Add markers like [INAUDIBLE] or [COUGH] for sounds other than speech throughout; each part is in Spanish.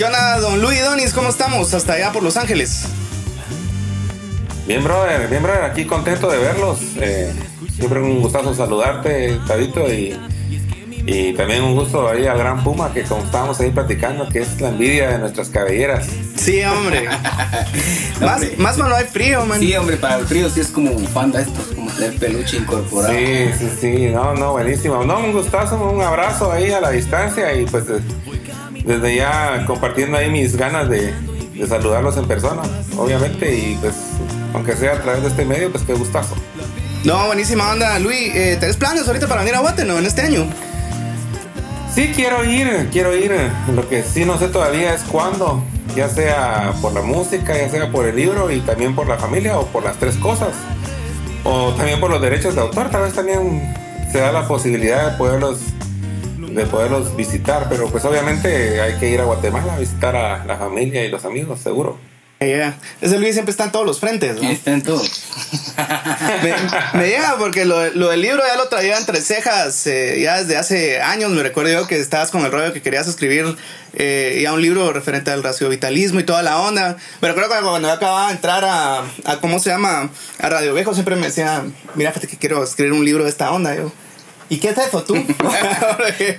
¿Qué onda, don Luis Donis? ¿Cómo estamos? Hasta allá por Los Ángeles. Bien, brother, bien, brother, aquí contento de verlos. Eh, siempre un gustazo saludarte, Tabito, y, y también un gusto ahí al Gran Puma, que como estábamos ahí platicando, que es la envidia de nuestras cabelleras. Sí, hombre. [LAUGHS] más, más no hay frío, man. Sí, hombre, para el frío sí es como bufanda esto, es como tener peluche incorporado. Sí, sí, sí, no, no, buenísimo. No, un gustazo, un abrazo ahí a la distancia y pues desde ya compartiendo ahí mis ganas de, de saludarlos en persona, obviamente, y pues aunque sea a través de este medio, pues qué gustazo. No, buenísima onda. Luis, eh, ¿tenés planes ahorita para venir a Guatemala en este año? Sí, quiero ir, quiero ir. Lo que sí no sé todavía es cuándo, ya sea por la música, ya sea por el libro y también por la familia o por las tres cosas. O también por los derechos de autor, tal vez también se da la posibilidad de poderlos de poderlos visitar, pero pues obviamente hay que ir a Guatemala a visitar a la familia y los amigos, seguro. Yeah. Ese Luis siempre está en todos los frentes, ¿no? Está en todos. [LAUGHS] me, me, llega porque lo, lo, del libro ya lo traía entre cejas eh, ya desde hace años. Me recuerdo yo que estabas con el rollo que querías escribir eh, ya un libro referente al raciovitalismo y toda la onda. Pero creo que cuando yo acababa de entrar a, a ¿cómo se llama? A Radio Viejo siempre me decía, mira, fíjate que quiero escribir un libro de esta onda. Yo, ¿Y qué es eso tú? [LAUGHS]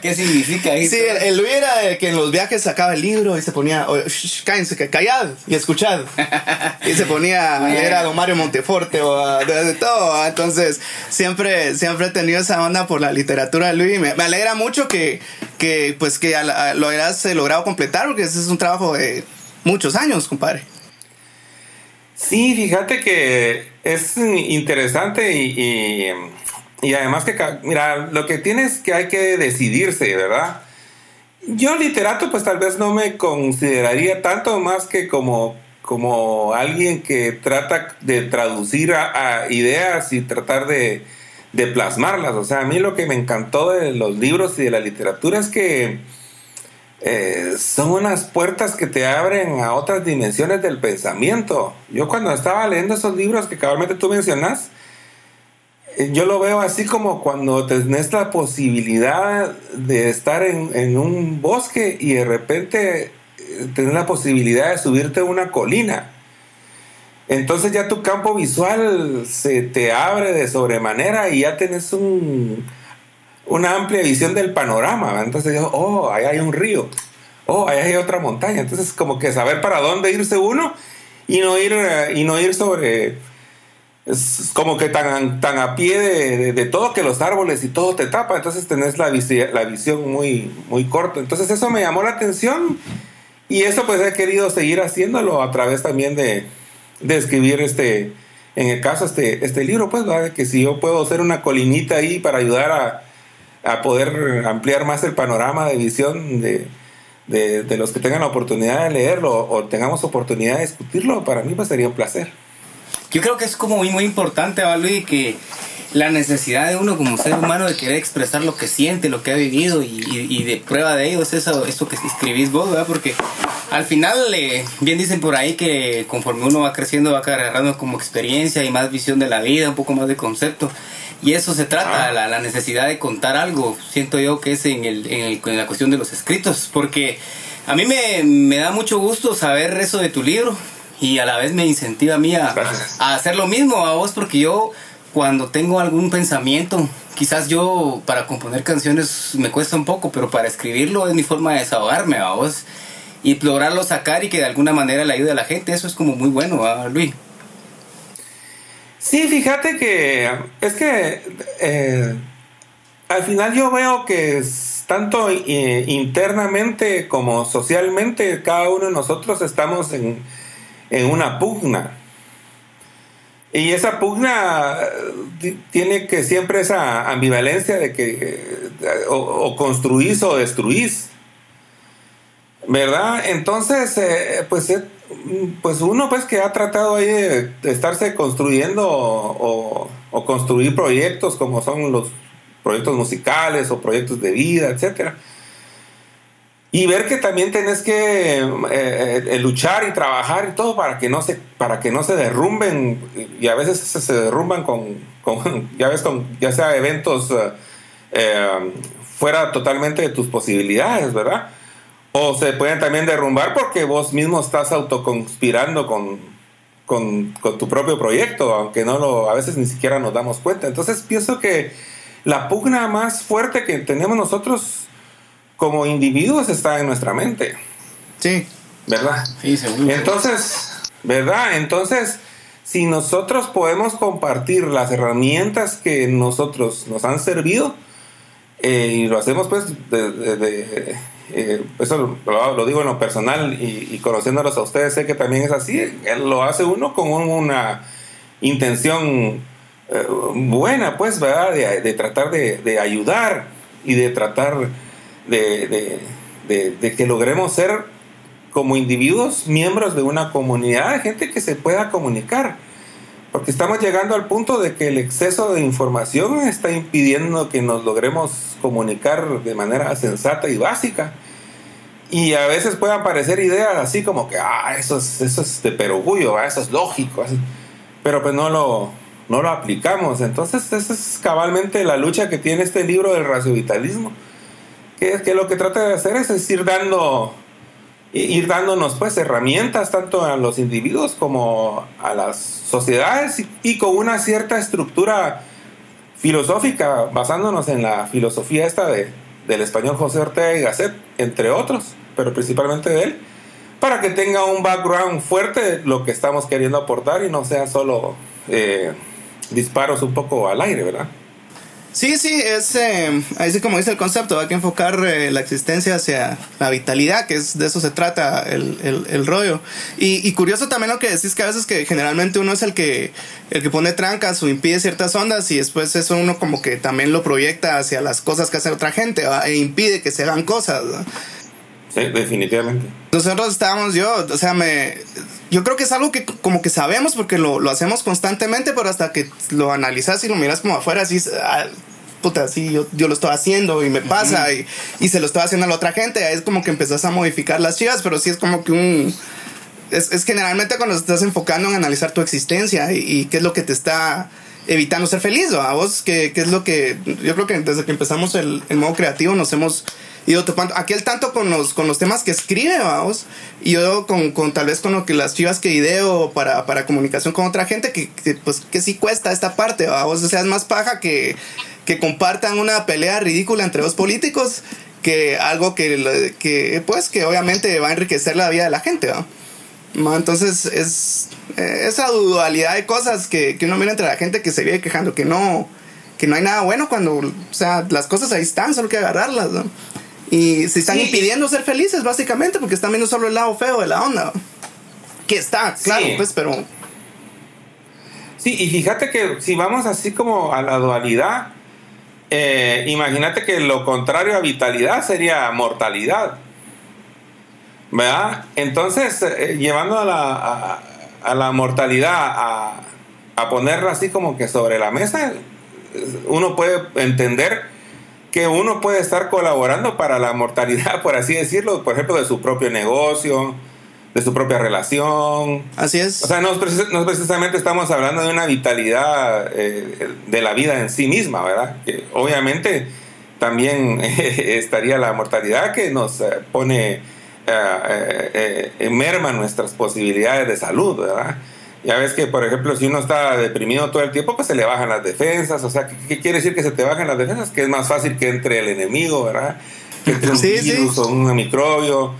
¿Qué significa eso? Sí, el, el Luis era el que en los viajes sacaba el libro y se ponía, oh, shh, cállense, callad y escuchad. [LAUGHS] y se ponía a leer a don Mario Monteforte o a, de, de, todo. Entonces, siempre, siempre he tenido esa onda por la literatura de Luis. Me, me alegra mucho que, que, pues, que a, a, lo hayas logrado completar porque ese es un trabajo de muchos años, compadre. Sí, fíjate que es interesante y, y y además que, mira, lo que tienes que hay que decidirse, ¿verdad? Yo literato pues tal vez no me consideraría tanto más que como, como alguien que trata de traducir ideas y tratar de, de, plasmarlas. O sea, a mí lo que me encantó de los libros y de la literatura es que eh, son unas puertas que te abren a otras dimensiones del pensamiento. Yo cuando estaba leyendo esos libros que cabalmente tú mencionas, yo lo veo así como cuando tenés la posibilidad de estar en, en, un bosque y de repente eh, tenés la posibilidad de subirte a una colina. Entonces ya tu campo visual se te abre de sobremanera y ya tenés un, una amplia visión del panorama. Entonces oh, ahí hay un río. Oh, ahí hay otra montaña. Entonces como que saber para dónde irse uno y no ir, eh, y no ir sobre es como que tan, tan a pie de, de, de, todo que los árboles y todo te tapa, entonces tenés la, la visión muy, muy corta. Entonces eso me llamó la atención y eso pues he querido seguir haciéndolo a través también de, de escribir este, en el caso este, este libro, pues, ¿verdad? que si yo puedo hacer una colinita ahí para ayudar a, a poder ampliar más el panorama de visión de, de, de, los que tengan la oportunidad de leerlo o tengamos oportunidad de discutirlo, para mí pues sería un placer. Yo creo que es como muy, muy importante, ¿va, Luis? Que la necesidad de uno como ser humano de querer expresar lo que siente, lo que ha vivido y, y, y de prueba de ello es eso, eso que escribís vos, ¿verdad? Porque al final, eh, bien dicen por ahí que conforme uno va creciendo va agarrando como experiencia y más visión de la vida, un poco más de concepto. Y eso se trata, ah. la, la, necesidad de contar algo, siento yo que es en, el, en, el, en la cuestión de los escritos, porque a mí me, me da mucho gusto saber eso de tu libro, y a la vez me incentiva a mí a, a, hacer lo mismo a vos porque yo cuando tengo algún pensamiento, quizás yo para componer canciones me cuesta un poco, pero para escribirlo es mi forma de desahogarme a vos y lograrlo sacar y que de alguna manera le ayude a la gente, eso es como muy bueno, ¿a Luis? Sí, fíjate que es que eh, al final yo veo que es tanto eh, internamente como socialmente cada uno de nosotros estamos en en una pugna. Y esa pugna eh, tiene que siempre esa ambivalencia de que eh, o, construís o destruís. ¿Verdad? Entonces, eh, pues, pues uno pues que ha tratado ahí de, de estarse construyendo o, o, construir proyectos como son los proyectos musicales o proyectos de vida, etcétera y ver que también tenés que eh, eh, luchar y trabajar y todo para que no se, para que no se derrumben, y a veces se, derrumban con, con, [LAUGHS] ya ves, con, ya sea eventos eh, eh, fuera totalmente de tus posibilidades, ¿verdad? O se pueden también derrumbar porque vos mismo estás autoconspirando con, con, con tu propio proyecto, aunque no lo, a veces ni siquiera nos damos cuenta. Entonces pienso que la pugna más fuerte que tenemos nosotros como individuos está en nuestra mente. Sí. ¿Verdad? Sí, seguro. Entonces, ¿verdad? Entonces, si nosotros podemos compartir las herramientas que nosotros nos han servido, eh, y lo hacemos pues de, de- de- eh, eso lo, lo digo en lo personal y, y conociéndolos a ustedes sé que también es así, lo hace uno con un- una intención eh, buena pues, ¿verdad? De, de tratar de, de ayudar y de tratar de, que logremos ser como individuos miembros de una comunidad de gente que se pueda comunicar. Porque estamos llegando al punto de que el exceso de información está impidiendo que nos logremos comunicar de manera sensata y básica. Y a veces pueden aparecer ideas así como que, ah, eso es, de perogullo, ah, eso es lógico. Pero pues no lo, no lo aplicamos. Entonces esa es cabalmente la lucha que tiene este libro del raciovitalismo. Que que lo que trata de hacer es, ir dando ir dándonos pues herramientas tanto a los individuos como a las sociedades y, y con una cierta estructura filosófica basándonos en la filosofía esta de, del español José Ortega y Gasset, entre otros, pero principalmente de él, para que tenga un background fuerte lo que estamos queriendo aportar y no sea solo eh, disparos un poco al aire, ¿verdad? Sí, sí, es eh, así como dice el concepto, hay que enfocar eh, la existencia hacia la vitalidad, que es de eso se trata el, el- el rollo. Y, y curioso también lo que decís que a veces que generalmente uno es el que el que pone trancas o impide ciertas ondas y después eso uno como que también lo proyecta hacia las cosas que hace otra gente e impide que se hagan cosas. Sí, definitivamente. Nosotros estábamos, yo, o sea, me. Yo creo que es algo que como que sabemos porque lo, lo hacemos constantemente, pero hasta que lo analizas y lo miras como afuera, así, ah, puta, sí, yo, yo lo estoy haciendo y me pasa y, y se lo estoy haciendo a la otra gente. Ahí es como que empezás a modificar las chivas, pero sí es como que un. Es, es generalmente cuando estás enfocando en analizar tu existencia y, y qué es lo que te está evitando ser feliz, ¿o? a vos, ¿qué, qué es lo que. Yo creo que desde que empezamos el, el modo creativo nos hemos ido topando. Aquel tanto con los, con los temas que escribe, vamos. Y yo con, con tal vez con lo que las chivas que ideo para, para comunicación con otra gente, que, pues que sí cuesta esta parte, vamos. O sea, es más paja que, que compartan una pelea ridícula entre dos políticos que algo que, que pues que obviamente va a enriquecer la vida de la gente, ¿va? Entonces es eh, esa dualidad de cosas que, que uno mira entre la gente que se vive quejando que no, que no hay nada bueno cuando, o sea, las cosas ahí están, solo hay que agarrarlas, ¿no? Y se están Sí. impidiendo ser felices, básicamente, porque están viendo solo el lado feo de la onda. Que está, claro, Sí. pues, pero. Sí, y fíjate que si vamos así como a la dualidad, eh, imagínate que lo contrario a vitalidad sería mortalidad. ¿Verdad? Entonces, eh, llevando a la, a, a la mortalidad a, a ponerla así como que sobre la mesa, uno puede entender que uno puede estar colaborando para la mortalidad, por así decirlo, por ejemplo, de su propio negocio, de su propia relación, Así es. o sea, no, precisamente estamos hablando de una vitalidad eh, de la vida en sí misma, ¿verdad? Que obviamente también [LAUGHS] estaría la mortalidad que nos eh, pone, eh, eh, merma nuestras posibilidades de salud, ¿verdad? Ya ves que, por ejemplo, si uno está deprimido todo el tiempo, pues se le bajan las defensas. O sea, ¿qué, qué quiere decir que se te bajan las defensas? Que es más fácil que entre el enemigo, ¿verdad? Que entre un [LAUGHS] Sí, sí. virus o un microbio.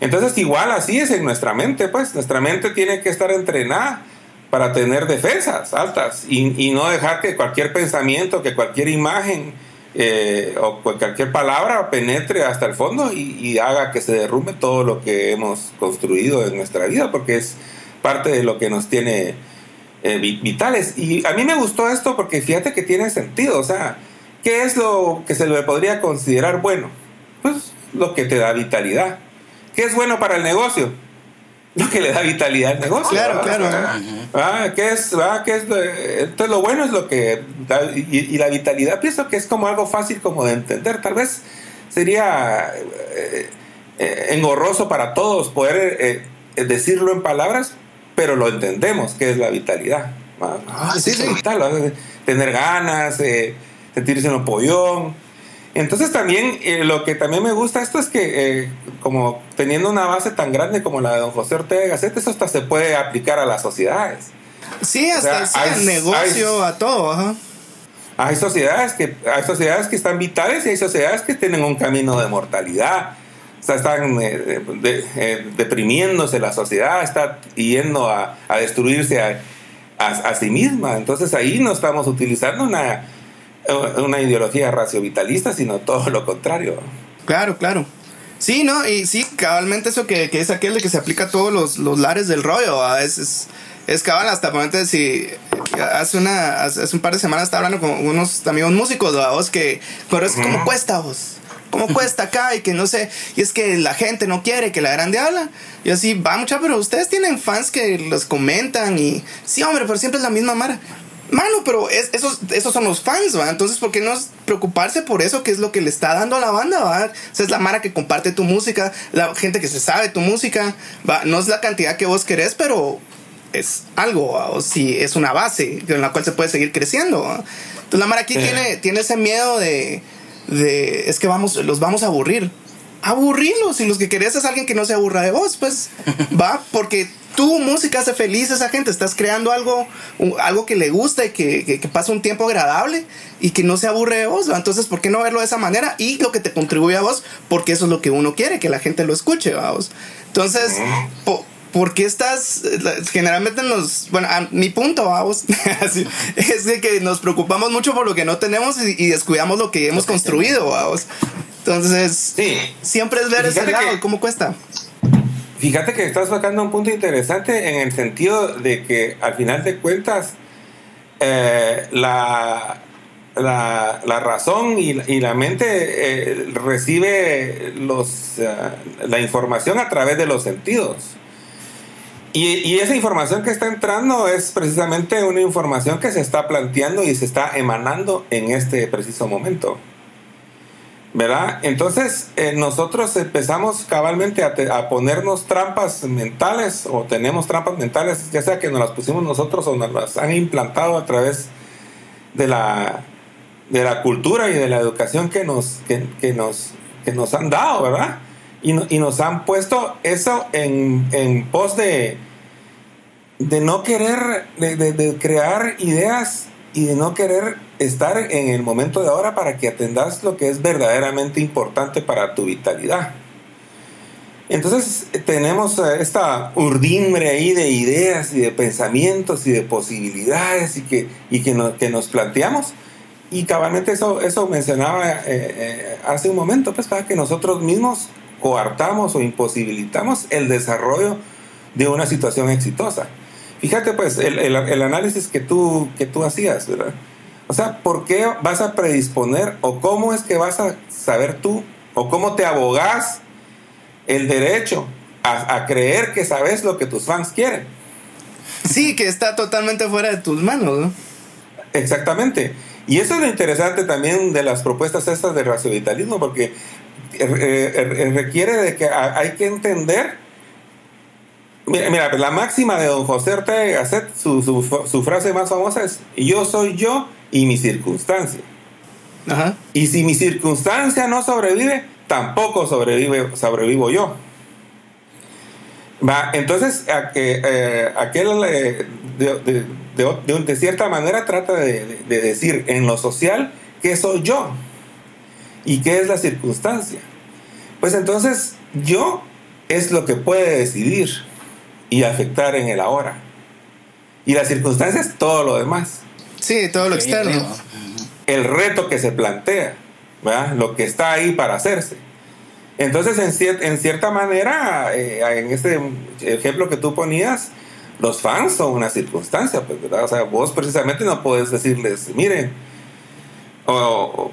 Entonces, igual así es en nuestra mente, pues. Nuestra mente tiene que estar entrenada para tener defensas altas y, y no dejar que cualquier pensamiento, que cualquier imagen eh, o cu- cualquier palabra penetre hasta el fondo y, y haga que se derrumbe todo lo que hemos construido en nuestra vida, porque es parte de lo que nos tiene eh, vi- vitales. Y a mí me gustó esto porque fíjate que tiene sentido, o sea, ¿qué es lo que se le podría considerar bueno? Pues lo que te da vitalidad. ¿Qué es bueno para el negocio? Lo que le da vitalidad al negocio. Claro, ¿verdad? claro. Ah, ¿qué es, ah, qué es lo- entonces lo bueno es lo que da- y, y la vitalidad pienso que es como algo fácil como de entender tal vez sería eh, eh, engorroso para todos poder eh, decirlo en palabras pero lo entendemos que es la vitalidad ah, sí, es sí. vital, ¿verdad? tener ganas eh, sentirse un pollón Entonces también eh, lo que también me gusta esto es que eh, como teniendo una base tan grande como la de don José Ortega Gasset, eso hasta se puede aplicar a las sociedades. Sí, hasta el negocio, a todo. Ajá. Hay sociedades, que, hay sociedades que están vitales y hay sociedades que tienen un camino de mortalidad. Sea, están eh, deprimiéndose la sociedad, está yendo a, a destruirse a, a, sí misma. Entonces ahí no estamos utilizando una, una ideología raciovitalista, sino todo lo contrario. Claro, claro. Sí, ¿no? Y sí, cabalmente eso que, que es aquel de que se aplica a todos los, los lares del rollo. a Es, es, cabal, hasta momento si hace una hace un par de semanas estaba hablando con unos amigos músicos, vos que, pero es como cuesta vos. ¿Cómo cuesta acá? Y que no sé. Y es que la gente no quiere que la grande habla. Y así, va mucha, pero ustedes tienen fans que los comentan y. Sí, hombre, pero siempre es la misma mara. Mano, pero esos, esos son los fans, ¿va? Entonces, ¿por qué no preocuparse por eso? que es lo que le está dando a la banda, ¿va? O es la mara que comparte tu música, la gente que se sabe tu música, ¿va? No es la cantidad que vos querés, pero es algo, o si es una base en la cual se puede seguir creciendo, Entonces, la mara aquí tiene, tiene ese miedo de, de, es que vamos, los vamos a aburrir. Aburrirlos, y los que querés es alguien que no se aburra de vos, pues, [LAUGHS] va, porque tu música hace feliz a esa gente, estás creando algo, algo que le gusta y que, que, pasa un tiempo agradable y que no se aburre de vos, entonces, ¿por qué no verlo de esa manera? Y lo que te contribuye a vos, porque eso es lo que uno quiere, que la gente lo escuche, vamos. Entonces, ¿por qué estás? Generalmente nos. Bueno, a mi punto, vamos, [LAUGHS] es de que nos preocupamos mucho por lo que no tenemos y, descuidamos lo que hemos construido, vamos. Entonces, siempre es ver ese lado, cómo cuesta. Fíjate que estás tocando un punto interesante en el sentido de que al final de cuentas eh, la, la, razón y, la mente eh, recibe los, eh, la información a través de los sentidos. Y, esa información que está entrando es precisamente una información que se está planteando y se está emanando en este preciso momento. ¿verdad? Entonces eh, nosotros empezamos cabalmente a, ponernos trampas mentales o tenemos trampas mentales, ya sea que nos las pusimos nosotros o nos las han implantado a través de la, de la cultura y de la educación que nos, que, nos, que nos han dado, ¿verdad? Y, y nos han puesto eso en, en pos de, de no querer, de, de crear ideas y de no querer estar en el momento de ahora para que atendas lo que es verdaderamente importante para tu vitalidad. Entonces tenemos esta urdimbre ahí de ideas y de pensamientos y de posibilidades y que, y que, que nos planteamos. Y cabalmente eso, eso mencionaba eh, eh, hace un momento, pues para que nosotros mismos coartamos o imposibilitamos el desarrollo de una situación exitosa. Fíjate pues el, el, el análisis que tú, que tú hacías, ¿verdad? O sea, ¿por qué vas a predisponer o cómo es que vas a saber tú o cómo te abogás el derecho a, creer que sabes lo que tus fans quieren? Sí, que está totalmente fuera de tus manos, ¿no? Exactamente. Y eso es lo interesante también de las propuestas estas de raciovitalismo, porque eh, eh, eh, requiere de que hay que entender Mira, mira, la máxima de don José Ortega Gasset, su, su, frase más famosa es: Yo soy yo y mi circunstancia. Y si mi circunstancia no sobrevive, tampoco sobrevive, sobrevivo yo. Va, entonces, eh, aquel eh, de, de, cierta manera trata de, decir en lo social qué soy yo y qué es la circunstancia. Pues entonces, yo es lo que puede decidir y afectar en el ahora. Y la circunstancia es todo lo demás. Sí, todo lo externo. El reto que se plantea, ¿verdad? lo que está ahí para hacerse. Entonces, en, en cierta manera, eh, en este ejemplo que tú ponías, los fans son una circunstancia, pues, ¿verdad? O sea, vos precisamente no puedes decirles, miren, o,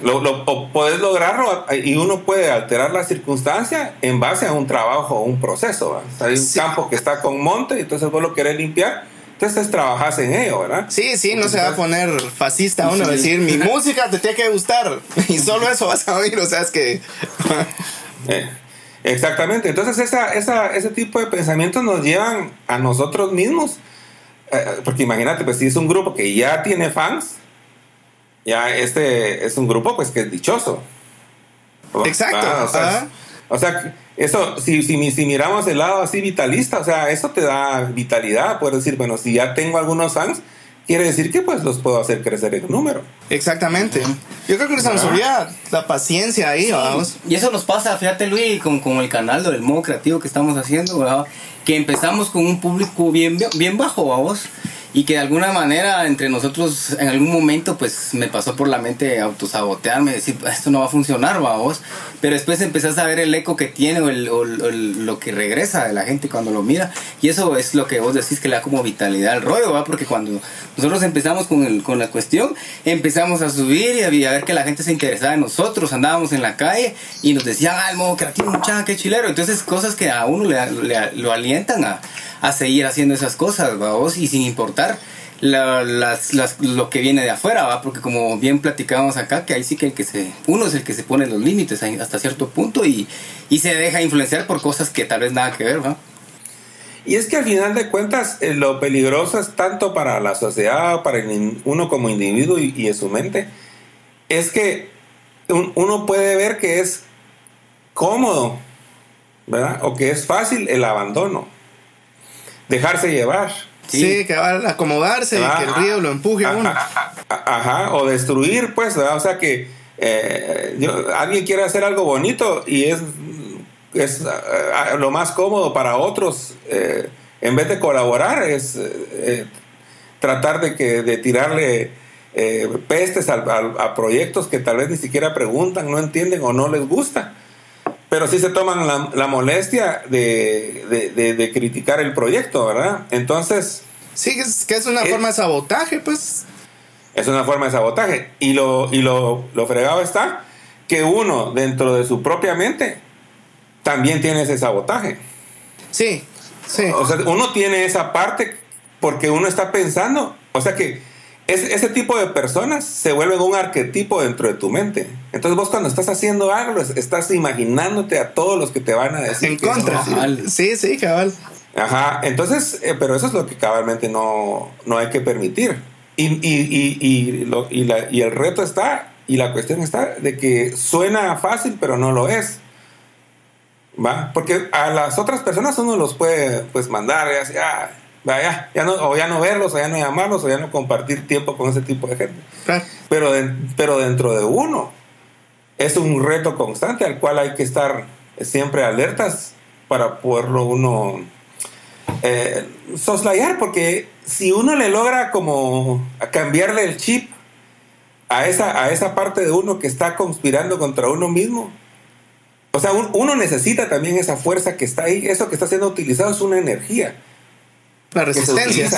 lo, lo, puedes lograrlo y uno puede alterar la circunstancia en base a un trabajo o un proceso. hay un campo que está con monte, entonces vos lo querés limpiar entonces trabajas en ello, ¿verdad? Sí, sí, no se va a poner fascista uno, decir, mi [LAUGHS] música te tiene que gustar y solo eso vas a oír, o sea, es que... [LAUGHS] Eh, exactamente, entonces esa, esa, ese tipo de pensamientos nos llevan a nosotros mismos, eh, porque imagínate, pues si es un grupo que ya tiene fans, ya este es un grupo pues que es dichoso. Exacto. Ah, o, sea, o sea, eso, si, si, si, miramos el lado así vitalista, o sea, eso te da vitalidad, puedes decir, bueno, si ya tengo algunos fans, quiere decir que pues los puedo hacer crecer en número. Exactamente. Yo creo que se nos olvida la paciencia ahí, vamos. Y eso nos pasa, fíjate Luis, con, con el canal del modo creativo que estamos haciendo, ¿verdad? Que empezamos con un público bien, bien bajo, vamos y que de alguna manera entre nosotros en algún momento pues me pasó por la mente autosabotearme, decir esto no va a funcionar, vamos, pero después empezás a ver el eco que tiene o, el, lo que regresa de la gente cuando lo mira. Y eso es lo que vos decís que le da como vitalidad al rollo, ¿va? porque cuando nosotros empezamos con, el, con la cuestión, empezamos a subir y a, ver que la gente se interesaba en nosotros, andábamos en la calle y nos decían, ah, el modo creativo, muchacha, qué chilero, entonces cosas que a uno le, lo alientan a a seguir haciendo esas cosas, vos, y sin importar lo que viene de afuera, ¿va? porque como bien platicábamos acá, que ahí sí que, el que se, uno es el que se pone los límites hasta cierto punto y, y, se deja influenciar por cosas que tal vez nada que ver. ¿va? Y es que al final de cuentas eh, lo peligroso es tanto para la sociedad, para uno como individuo y, y en su mente, es que uno puede ver que es cómodo, ¿verdad? O que es fácil el abandono dejarse llevar. Sí, que va a acomodarse, que el río lo empuje a uno. Ajá, o destruir, pues, o sea que eh, alguien quiere hacer algo bonito y es, es lo más cómodo para otros, eh, en vez de colaborar, es eh, tratar de, que, de tirarle pestes a, a, proyectos que tal vez ni siquiera preguntan, no entienden o no les gusta pero sí se toman la, molestia de, criticar el proyecto, ¿verdad? Entonces... Sí, es, que es una forma de sabotaje, pues. Es una forma de sabotaje. Y lo, y lo, lo fregado está que uno, dentro de su propia mente, también tiene ese sabotaje. Sí, sí. O sea, uno tiene esa parte porque uno está pensando, o sea que ese tipo de personas se vuelven un arquetipo dentro de tu mente. Entonces vos cuando estás haciendo algo, estás imaginándote a todos los que te van a decir. En contra. Sí, sí, cabal. Ajá, entonces, eh, pero eso es lo que cabalmente no, no hay que permitir. Y, y, y, lo, y, la, y el reto está, y la cuestión está, de que suena fácil, pero no lo es. ¿Va? Porque a las otras personas uno los puede pues mandar y así, ah, Vaya, ya no, o ya no verlos, o ya no llamarlos, o ya no compartir tiempo con ese tipo de gente. Pero, pero dentro de uno es un reto constante al cual hay que estar siempre alertas para poderlo uno eh, soslayar, porque si uno le logra como cambiarle el chip a esa, a esa parte de uno que está conspirando contra uno mismo, o sea, uno necesita también esa fuerza que está ahí, eso que está siendo utilizado es una energía la resistencia.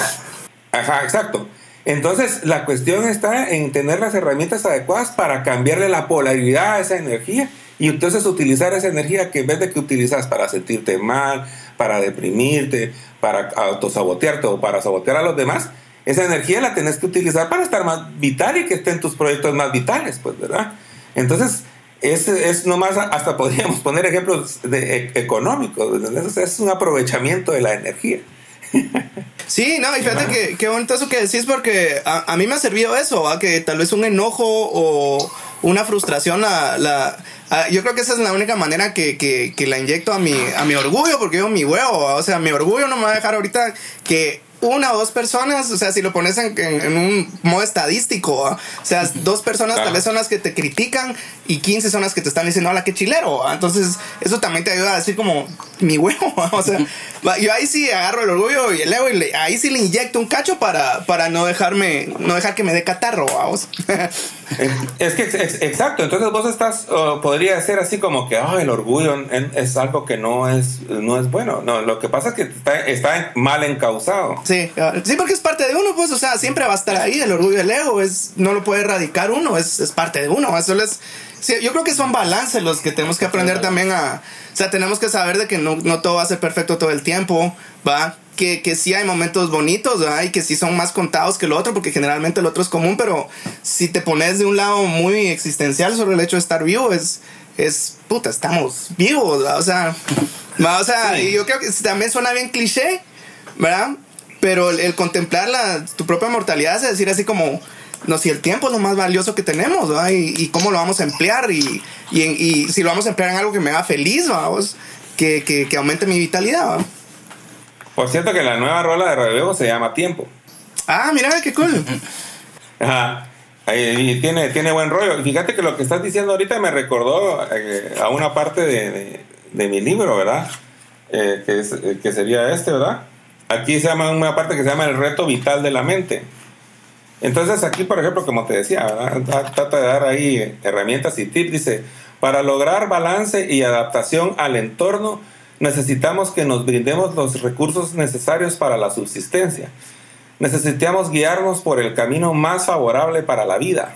Ajá, exacto. Entonces, la cuestión está en tener las herramientas adecuadas para cambiarle la polaridad a esa energía y entonces utilizar esa energía que en vez de que utilizas para sentirte mal, para deprimirte, para autosabotearte o para sabotear a los demás, esa energía la tenés que utilizar para estar más vital y que estén tus proyectos más vitales, pues, ¿verdad? Entonces, es, es nomás, hasta [LAUGHS] podríamos poner ejemplos de, e, económicos, es un aprovechamiento de la energía. [LAUGHS] Sí, no, y fíjate que qué bonito eso que decís porque a, mí me ha servido eso, que tal vez un enojo o una frustración la, la yo creo que esa es la única manera que, que, que, la inyecto a mi, a mi orgullo, porque yo mi huevo, o sea, mi orgullo no me va a dejar ahorita que una o dos personas, o sea, si lo pones en, un modo estadístico, o sea, dos personas tal vez son las que te critican y 15 son las que te están diciendo, hola, qué chilero. Entonces, eso también te ayuda a decir como mi huevo, o sea, yo ahí sí agarro el orgullo y el ego y ahí sí le inyecto un cacho para, para no dejarme, no dejar que me dé catarro, vamos. [LAUGHS] es que, exacto, entonces vos estás, podría ser así como que, oh, el orgullo es algo que no es, no es bueno. No, lo que pasa es que está, mal encausado. Sí, sí, porque es parte de uno, pues, o sea, siempre va a estar ahí el orgullo del ego, es, no lo puede erradicar uno, es, es parte de uno, eso es, yo creo que son balances los que tenemos que aprender también a, o sea, tenemos que saber de que no, no todo va a ser perfecto todo el tiempo, ¿va? Que, que sí hay momentos bonitos, ¿verdad? Y que sí son más contados que el otro, porque generalmente el otro es común, pero si te pones de un lado muy existencial sobre el hecho de estar vivo, es, es puta, estamos vivos, ¿verdad? O sea, ¿va? o sea, y yo creo que también suena bien cliché, ¿verdad? Pero el, contemplar la, tu propia mortalidad es decir así como, no, si el tiempo es lo más valioso que tenemos, ¿verdad? Y, cómo lo vamos a emplear y, y, si lo vamos a emplear en algo que me haga feliz, vamos, que, que, que aumente mi vitalidad, Por cierto que la nueva rola de Radio se llama Tiempo. Ah, mira, qué cool. Ajá. Y tiene, tiene buen rollo. Fíjate que lo que estás diciendo ahorita me recordó eh, a una parte de, de, mi libro, ¿verdad? Eh, que, es, eh, que sería este, ¿verdad? Aquí se llama una parte que se llama el reto vital de la mente. Entonces aquí, por ejemplo, como te decía, ¿verdad? trata de dar ahí herramientas y tips. Dice, para lograr balance y adaptación al entorno, necesitamos que nos brindemos los recursos necesarios para la subsistencia. Necesitamos guiarnos por el camino más favorable para la vida,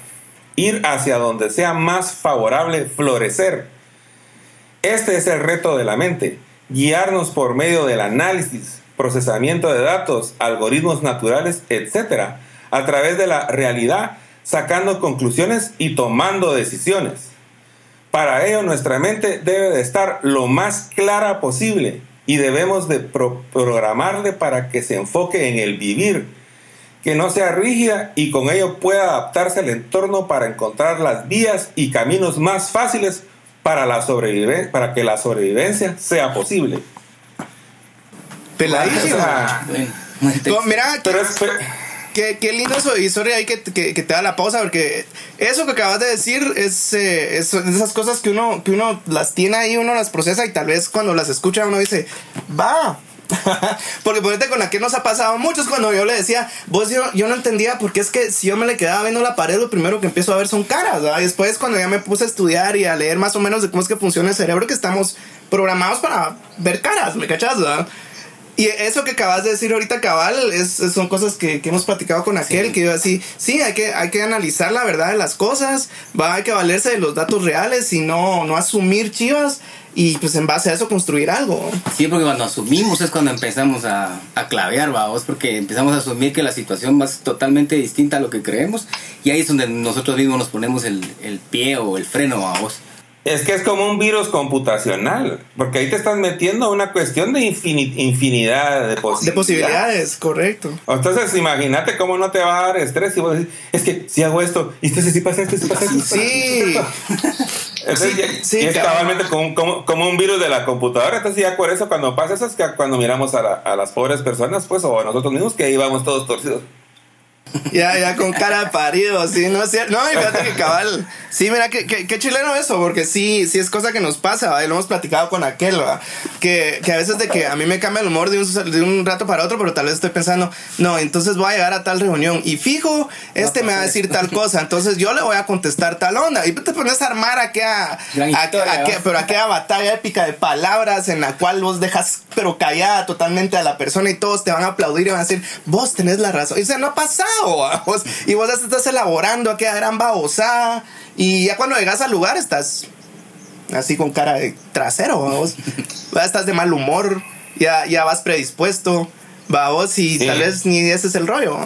ir hacia donde sea más favorable florecer. Este es el reto de la mente, guiarnos por medio del análisis, procesamiento de datos, algoritmos naturales, etc., a través de la realidad, sacando conclusiones y tomando decisiones. Para ello nuestra mente debe de estar lo más clara posible y debemos de programarle para que se enfoque en el vivir, que no sea rígida y con ello pueda adaptarse al entorno para encontrar las vías y caminos más fáciles para, la para que la sobrevivencia sea posible. Peladísima. mira, pero Qué, qué, lindo eso, historia ahí que, que, te da la pausa, porque eso que acabas de decir es, eh, esas cosas que uno, que uno las tiene ahí, uno las procesa y tal vez cuando las escucha uno dice, va. [LAUGHS] porque ponete con la que nos ha pasado muchos cuando yo le decía, vos yo, yo no entendía porque es que si yo me le quedaba viendo la pared, lo primero que empiezo a ver son caras, Y después cuando ya me puse a estudiar y a leer más o menos de cómo es que funciona el cerebro, que estamos programados para ver caras, ¿me cachas? ¿verdad? Y eso que acabas de decir ahorita, cabal, es, son cosas que, que, hemos platicado con aquel, que yo así, sí, hay que, hay que analizar la verdad de las cosas, va, hay que valerse de los datos reales y no, no asumir chivas y pues en base a eso construir algo. Sí, porque cuando asumimos es cuando empezamos a, a clavear, vamos, porque empezamos a asumir que la situación va totalmente distinta a lo que creemos y ahí es donde nosotros mismos nos ponemos el, el pie o el freno, vamos. Es que es como un virus computacional, porque ahí te estás metiendo a una cuestión de infinidad de posibilidades. De posibilidades, correcto. Entonces, imagínate cómo no te va a dar estrés y vos decís, es que si hago esto, y entonces si pasa esto, si pasa esto. Sí. [LAUGHS] sí, es cabalmente como, como, un virus de la computadora. Entonces, ya por eso, cuando pasa eso, es que cuando miramos a, a las pobres personas, pues, o a nosotros mismos, que ahí vamos todos torcidos. [LAUGHS] Ya, ya con cara parido, sí, no es cierto. No, fíjate que cabal. Sí, mira, qué que, chileno eso, porque sí, sí es cosa que nos pasa, ¿va? lo hemos platicado con aquel, ¿va? Que, que a veces de que a mí me cambia el humor de un, de un rato para otro, pero tal vez estoy pensando, no, entonces voy a llegar a tal reunión y fijo, este me va a decir tal cosa, entonces yo le voy a contestar tal onda. Y te pones a armar a aquella, pero aquella batalla épica de palabras en la cual vos dejas, pero callada totalmente a la persona y todos te van a aplaudir y van a decir, vos tenés la razón. Y dice, no ha pasado [LAUGHS] y vos estás elaborando aquella gran babosada. Y ya cuando llegas al lugar estás así con cara de trasero, vos. estás de mal humor, ya, ya vas predispuesto, vos, y tal vez ni ese es el rollo.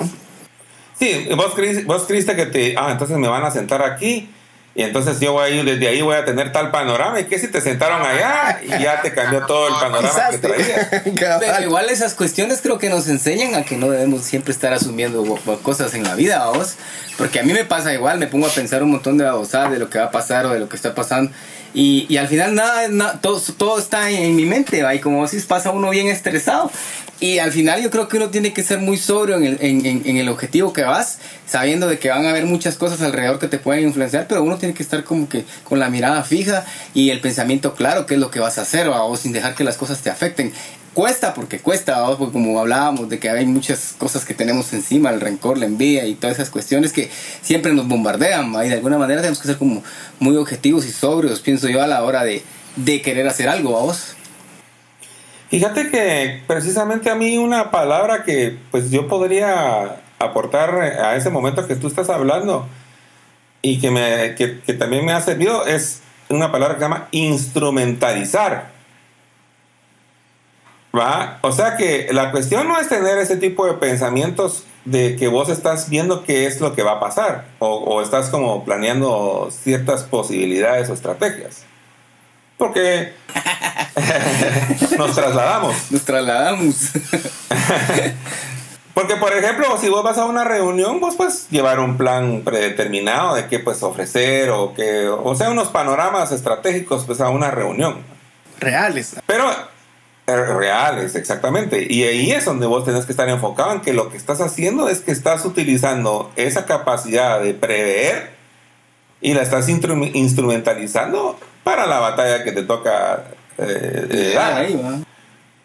Sí, vos, vos creíste que te. Ah, entonces me van a sentar aquí y entonces yo voy a ir, desde ahí voy a tener tal panorama. ¿Y qué si te sentaron allá y ya te cambió todo el panorama que traía? [LAUGHS] Pero igual esas cuestiones creo que nos enseñan a que no debemos siempre estar asumiendo cosas en la vida, vos. Porque a mí me pasa igual, me pongo a pensar un montón de babosadas de lo que va a pasar o de lo que está pasando. Y, y al final nada, todo, todo está en, mi mente, ¿va? y como si pasa uno bien estresado. Y al final yo creo que uno tiene que ser muy sobrio en el, en, en, el objetivo que vas, sabiendo de que van a haber muchas cosas alrededor que te pueden influenciar, pero uno tiene que estar como que con la mirada fija y el pensamiento claro, qué es lo que vas a hacer, o sin dejar que las cosas te afecten. Cuesta porque cuesta, porque como hablábamos de que hay muchas cosas que tenemos encima, el rencor, la envidia y todas esas cuestiones que siempre nos bombardean, y de alguna manera tenemos que ser como muy objetivos y sobrios, pienso yo, a la hora de, de querer hacer algo, a vos. Fíjate que precisamente a mí una palabra que pues yo podría aportar a ese momento que tú estás hablando y que, me, que también me ha servido es una palabra que se llama instrumentalizar. ¿Va? O sea que la cuestión no es tener ese tipo de pensamientos de que vos estás viendo qué es lo que va a pasar o, estás como planeando ciertas posibilidades o estrategias. Porque [LAUGHS] nos trasladamos. Nos trasladamos. [LAUGHS] Porque, por ejemplo, si vos vas a una reunión, vos puedes llevar un plan predeterminado de qué puedes ofrecer o que, o sea, unos panoramas estratégicos pues, a una reunión. Reales. Pero eh, reales, exactamente. Y ahí es donde vos tenés que estar enfocado en que lo que estás haciendo es que estás utilizando esa capacidad de prever y la estás instrumentalizando para la batalla que te toca eh, dar.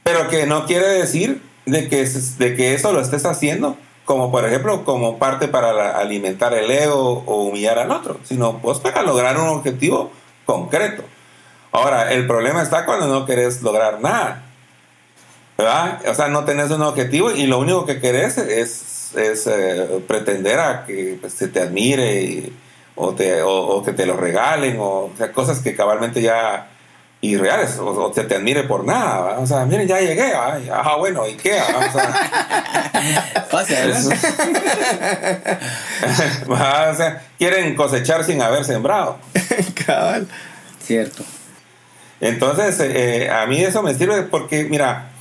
Pero que no quiere decir de que, de que eso lo estés haciendo como por ejemplo como parte para alimentar el ego o humillar al otro, sino pues para lograr un objetivo concreto. Ahora, el problema está cuando no querés lograr nada. ¿verdad? O sea, no tenés un objetivo y lo único que querés es, es eh, pretender a que pues, se te admire o, te, o, que te lo regalen, o, sea, cosas que cabalmente ya irreales, o, o se te admire por nada. O sea, miren, ya llegué, ajá, bueno, ¿y qué? O sea, [LAUGHS] [LAUGHS] [LAUGHS] o sea, quieren cosechar sin haber sembrado. Cabal. Cierto. Entonces, eh, a mí eso me sirve porque, mira,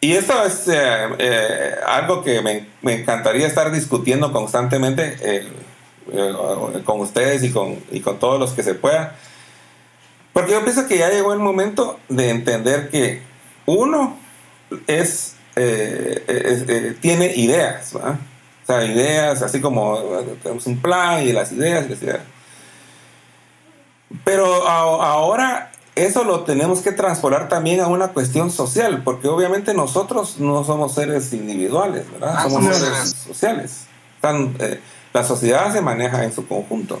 y esto es eh, eh, algo que me, me, encantaría estar discutiendo constantemente con ustedes y con, y con todos los que se pueda. Porque yo pienso que ya llegó el momento de entender que uno es, tiene ideas. O sea, ideas, así como tenemos un plan y las ideas, las ideas. Pero ahora eso lo tenemos que transpolar también a una cuestión social, porque obviamente nosotros no somos seres individuales, ¿verdad? Ah, somos seres sociales. Eh, la sociedad se maneja en su conjunto.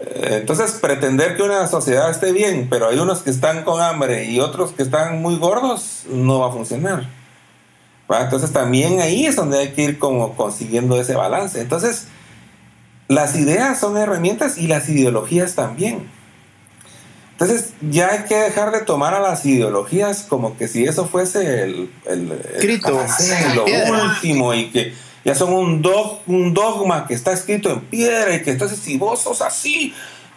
Eh, entonces, pretender que una sociedad esté bien, pero hay unos que están con hambre y otros que están muy gordos, no va a funcionar. Entonces, también ahí es donde hay que ir como consiguiendo ese balance. Entonces, las ideas son herramientas y las ideologías también. Entonces ya hay que dejar de tomar a las ideologías como que si eso fuese el, el, lo último y que ya son un, un dogma que está escrito en piedra y que entonces si vos sos así,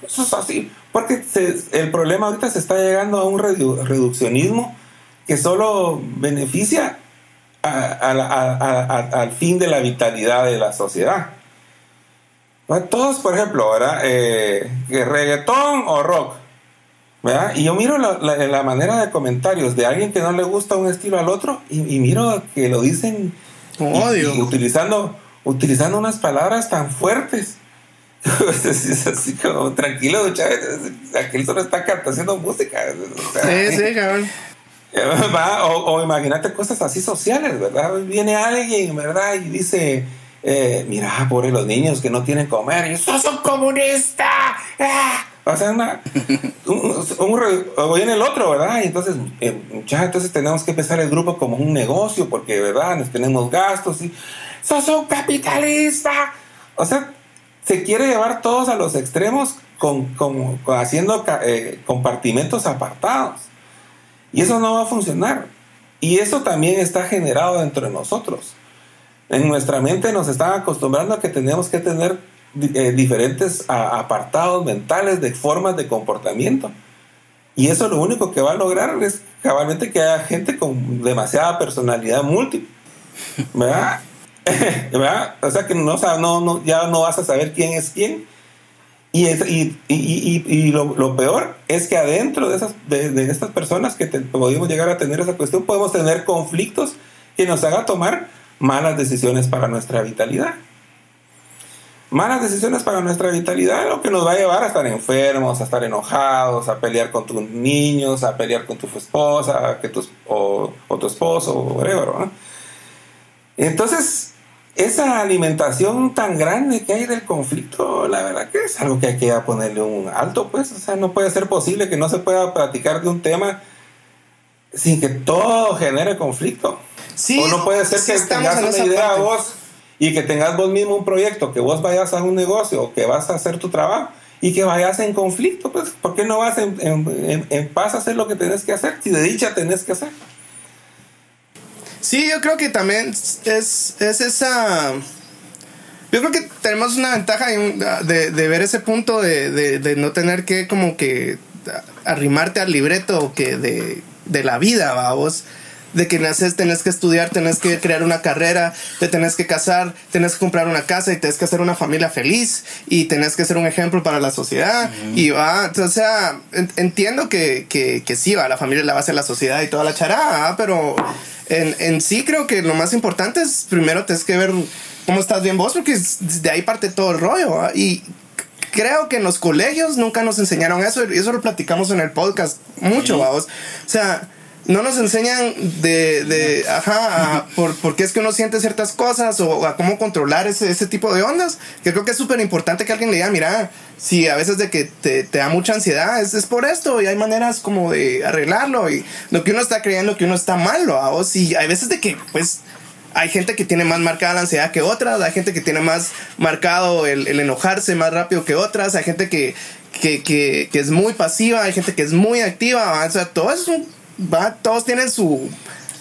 sos así. Porque el problema ahorita se está llegando a un reduccionismo que solo beneficia al fin de la vitalidad de la sociedad. Todos, por ejemplo, ¿verdad? Eh, reggaetón o rock y yo miro la, manera de comentarios de alguien que no le gusta un estilo al otro y, miro que lo dicen utilizando, utilizando unas palabras tan fuertes. [LAUGHS] es así como tranquilo, Chávez. Aquel solo está haciendo música. sí, sí, cabrón. [LAUGHS] O, imagínate cosas así sociales, ¿verdad? Viene alguien, ¿verdad? Y dice, eh, mira, pobre los niños que no tienen comer. Y sos un comunista. ¡Ah! O sea, una, un, en el otro, ¿verdad? Y entonces, eh, entonces tenemos que empezar el grupo como un negocio, porque, ¿verdad? Nos tenemos gastos y sos un capitalista. O sea, se quiere llevar todos a los extremos con, con, haciendo eh, compartimentos apartados. Y eso no va a funcionar. Y eso también está generado dentro de nosotros. En nuestra mente nos están acostumbrando a que tenemos que tener eh, diferentes apartados mentales de formas de comportamiento. Y eso lo único que va a lograr es cabalmente que haya gente con demasiada personalidad múltiple. [LAUGHS] ¿Verdad? O sea que no, no, no, ya no vas a saber quién es quién. Y, y, y, y lo, lo, peor es que adentro de, esas, de, de estas personas que podemos llegar a tener esa cuestión, podemos tener conflictos que nos haga tomar malas decisiones para nuestra vitalidad malas decisiones para nuestra vitalidad, lo que nos va a llevar a estar enfermos, a estar enojados, a pelear con tus niños, a pelear con tu esposa que o, tu esposo, o whatever. Entonces, esa alimentación tan grande que hay del conflicto, la verdad que es algo que hay que ponerle un alto, pues, o sea, no puede ser posible que no se pueda platicar de un tema sin que todo genere conflicto. Sí, o no puede ser que tengas una idea vos y que tengas vos mismo un proyecto, que vos vayas a un negocio que vas a hacer tu trabajo y que vayas en conflicto, pues, ¿por qué no vas en, paz a hacer lo que tenés que hacer? Si de dicha tenés que hacer. Sí, yo creo que también es, es esa... Yo creo que tenemos una ventaja de, de ver ese punto de, de, no tener que como que arrimarte al libreto que de, la vida, vamos de que naces, tenés que estudiar, tenés que crear una carrera, te tenés que casar, tenés que comprar una casa y tenés que hacer una familia feliz y tenés que ser un ejemplo para la sociedad. Y va, o sea, entiendo que, que, que, sí, va, la familia es la base de la sociedad y toda la charada, pero en, en sí creo que lo más importante es primero tenés que ver cómo estás bien vos, porque de ahí parte todo el rollo. Y creo que en los colegios nunca nos enseñaron eso y eso lo platicamos en el podcast mucho, vamos. O sea, no nos enseñan de, de ajá, por, por, qué es que uno siente ciertas cosas o a cómo controlar ese, ese tipo de ondas. Que creo que es súper importante que alguien le diga, mira, si a veces de que te, te da mucha ansiedad, es, es, por esto y hay maneras como de arreglarlo y lo que uno está creyendo que uno está malo, a vos, y hay veces de que, pues, hay gente que tiene más marcada la ansiedad que otras, hay gente que tiene más marcado el, el enojarse más rápido que otras, hay gente que, que, que, que, es muy pasiva, hay gente que es muy activa, o sea, todo es un va, todos tienen su,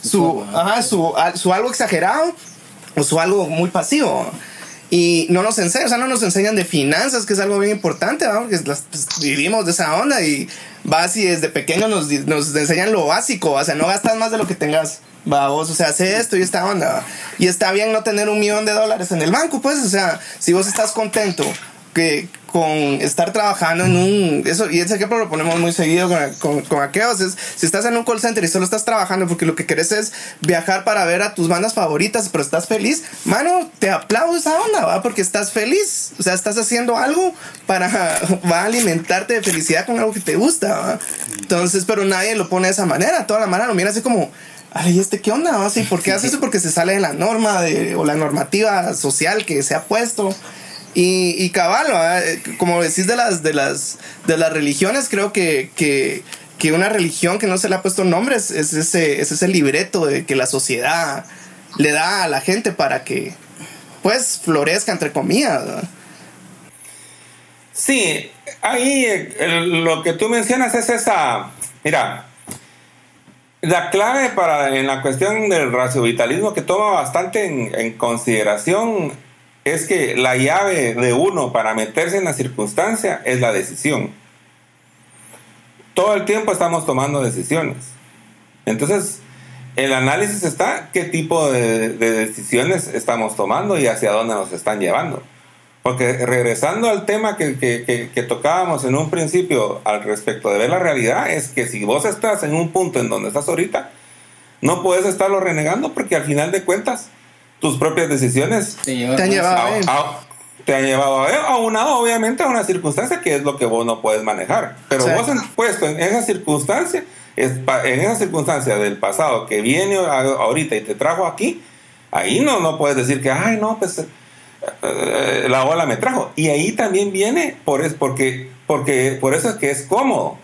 su, ajá, su, su algo exagerado o su algo muy pasivo. Y no nos enseñan, o sea, no nos enseñan de finanzas, que es algo bien importante, ¿no? porque las, pues, vivimos de esa onda y vas y desde pequeño nos, nos enseñan lo básico, o sea, no gastas más de lo que tengas. Va, vos, o sea, hace esto y esta onda. Y está bien no tener un millón de dólares en el banco, pues, o sea, si vos estás contento que con estar trabajando en un eso y ese ejemplo lo ponemos muy seguido con, con, con aquellos es si estás en un call center y solo estás trabajando porque lo que querés es viajar para ver a tus bandas favoritas pero estás feliz mano te aplaudo esa onda va porque estás feliz o sea estás haciendo algo para [LAUGHS] va a alimentarte de felicidad con algo que te gusta ¿va? entonces pero nadie lo pone de esa manera toda la mano lo mira así como Ay, ¿este qué onda? ¿Sí? ¿Por qué hace eso? Porque se sale de la norma de, o la normativa social que se ha puesto. Y, y cabal, como decís de las, de las, de las religiones, creo que, que, que una religión que no se le ha puesto nombres es ese, es ese libreto de que la sociedad le da a la gente para que pues florezca entre comillas. Sí, ahí lo que tú mencionas es esa, mira, la clave para en la cuestión del raciovitalismo que toma bastante en consideración es que la llave de uno para meterse en la circunstancia es la decisión. Todo el tiempo estamos tomando decisiones. Entonces, el análisis está qué tipo de, decisiones estamos tomando y hacia dónde nos están llevando. Porque regresando al tema que, que, tocábamos en un principio al respecto de ver la realidad, es que si vos estás en un punto en donde estás ahorita, no puedes estarlo renegando porque al final de cuentas tus propias decisiones te, han llevado a, te han llevado a, aunado obviamente a una circunstancia que es lo que vos no puedes manejar. Pero vos vos puesto en esa circunstancia, en esa circunstancia del pasado que viene ahorita y te trajo aquí, ahí no, no puedes decir que, ay, no, pues eh, eh, la ola me trajo. Y ahí también viene, por, es, porque, porque, por eso es que es cómodo.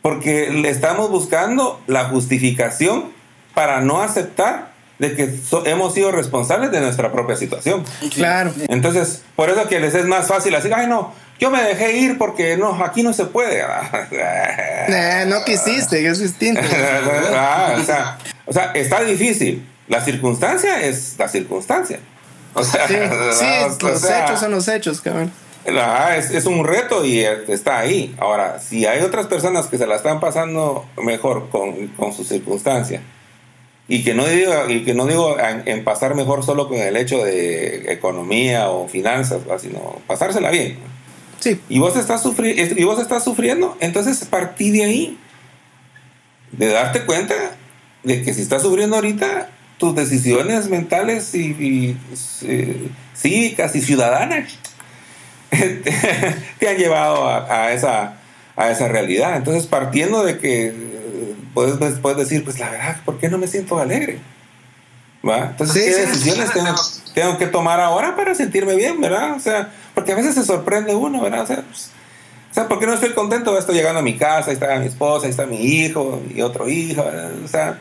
Porque le estamos buscando la justificación para no aceptar de que hemos sido responsables de nuestra propia situación. Claro. Entonces, por eso que les es más fácil decir, ay no, yo me dejé ir porque no, aquí no se puede. [LAUGHS] no quisiste, es distinto. [LAUGHS] Ah, o, sea, o, sea, está difícil. La circunstancia es la circunstancia. O sea, sí, [LAUGHS] los hechos son los hechos, cabrón. Es, es, un reto y está ahí. Ahora, si hay otras personas que se la están pasando mejor con, con su circunstancia, y que no digo, y que no digo en, pasar mejor solo con el hecho de economía o finanzas, sino pasársela bien. Sí. Y vos estás, sufriendo y vos estás sufriendo, entonces partí de ahí, de darte cuenta de que si estás sufriendo ahorita, tus decisiones mentales y, y eh, cívicas y ciudadanas [LAUGHS] te, han llevado a, a, esa, a esa realidad. Entonces, partiendo de que puedes, puedes decir, pues la verdad, ¿por qué no me siento alegre? ¿Va? Entonces, ¿qué decisiones tengo, que tomar ahora para sentirme bien, verdad? O sea, porque a veces se sorprende uno, ¿verdad? O sea, pues, o sea ¿por qué no estoy contento? Estoy llegando a mi casa, ahí está mi esposa, ahí está mi hijo y otro hijo, O sea,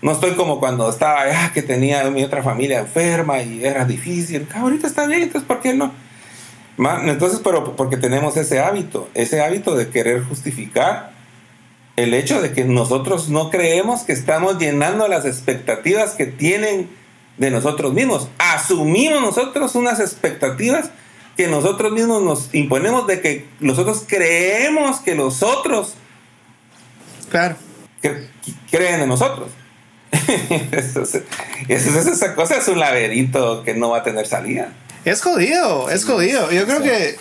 no estoy como cuando estaba, ah, que tenía mi otra familia enferma y era difícil. Ah, ahorita está bien, entonces, ¿por qué no? Entonces, pero porque tenemos ese hábito, ese hábito de querer justificar el hecho de que nosotros no creemos que estamos llenando las expectativas que tienen de nosotros mismos. Asumimos nosotros unas expectativas que nosotros mismos nos imponemos de que nosotros creemos que los otros claro. creen en nosotros. [LAUGHS] eso, es, esa cosa es un laberinto que no va a tener salida. Es jodido, es jodido. Yo creo que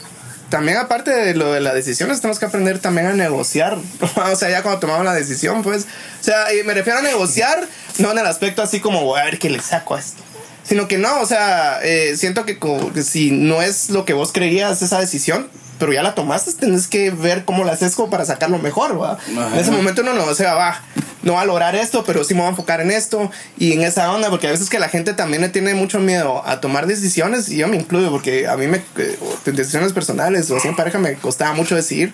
también aparte de lo de las decisiones, tenemos que aprender también a negociar. [LAUGHS] o sea, ya cuando tomamos la decisión, pues, o sea, y me refiero a negociar, no en el aspecto así como, voy a ver qué le saco a esto. Sino que no, o sea, eh, siento que, que si no es lo que vos creías esa decisión, pero ya la tomaste, tenés que ver cómo la haces como para sacarlo mejor, ¿va? En ese momento uno no, o sea, va, no va a lograr esto, pero sí me voy a enfocar en esto y en esa onda, porque a veces que la gente también le tiene mucho miedo a tomar decisiones, y yo me incluyo, porque a mí me, eh, decisiones personales o así en pareja me costaba mucho decidir.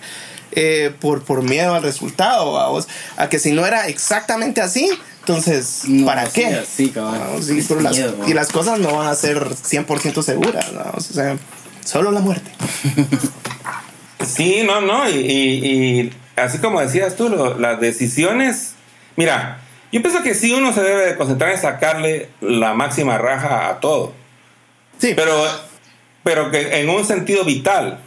Eh, por, por miedo al resultado, ¿va? a que si no era exactamente así, entonces, ¿para qué? Sí, las, y las cosas no van a ser 100% seguras, ¿no? o sea, solo la muerte. [LAUGHS] Sí, no, no, y, así como decías tú, las decisiones, mira, yo pienso que sí uno se debe de concentrar en sacarle la máxima raja a todo. Sí. Pero, pero que en un sentido vital.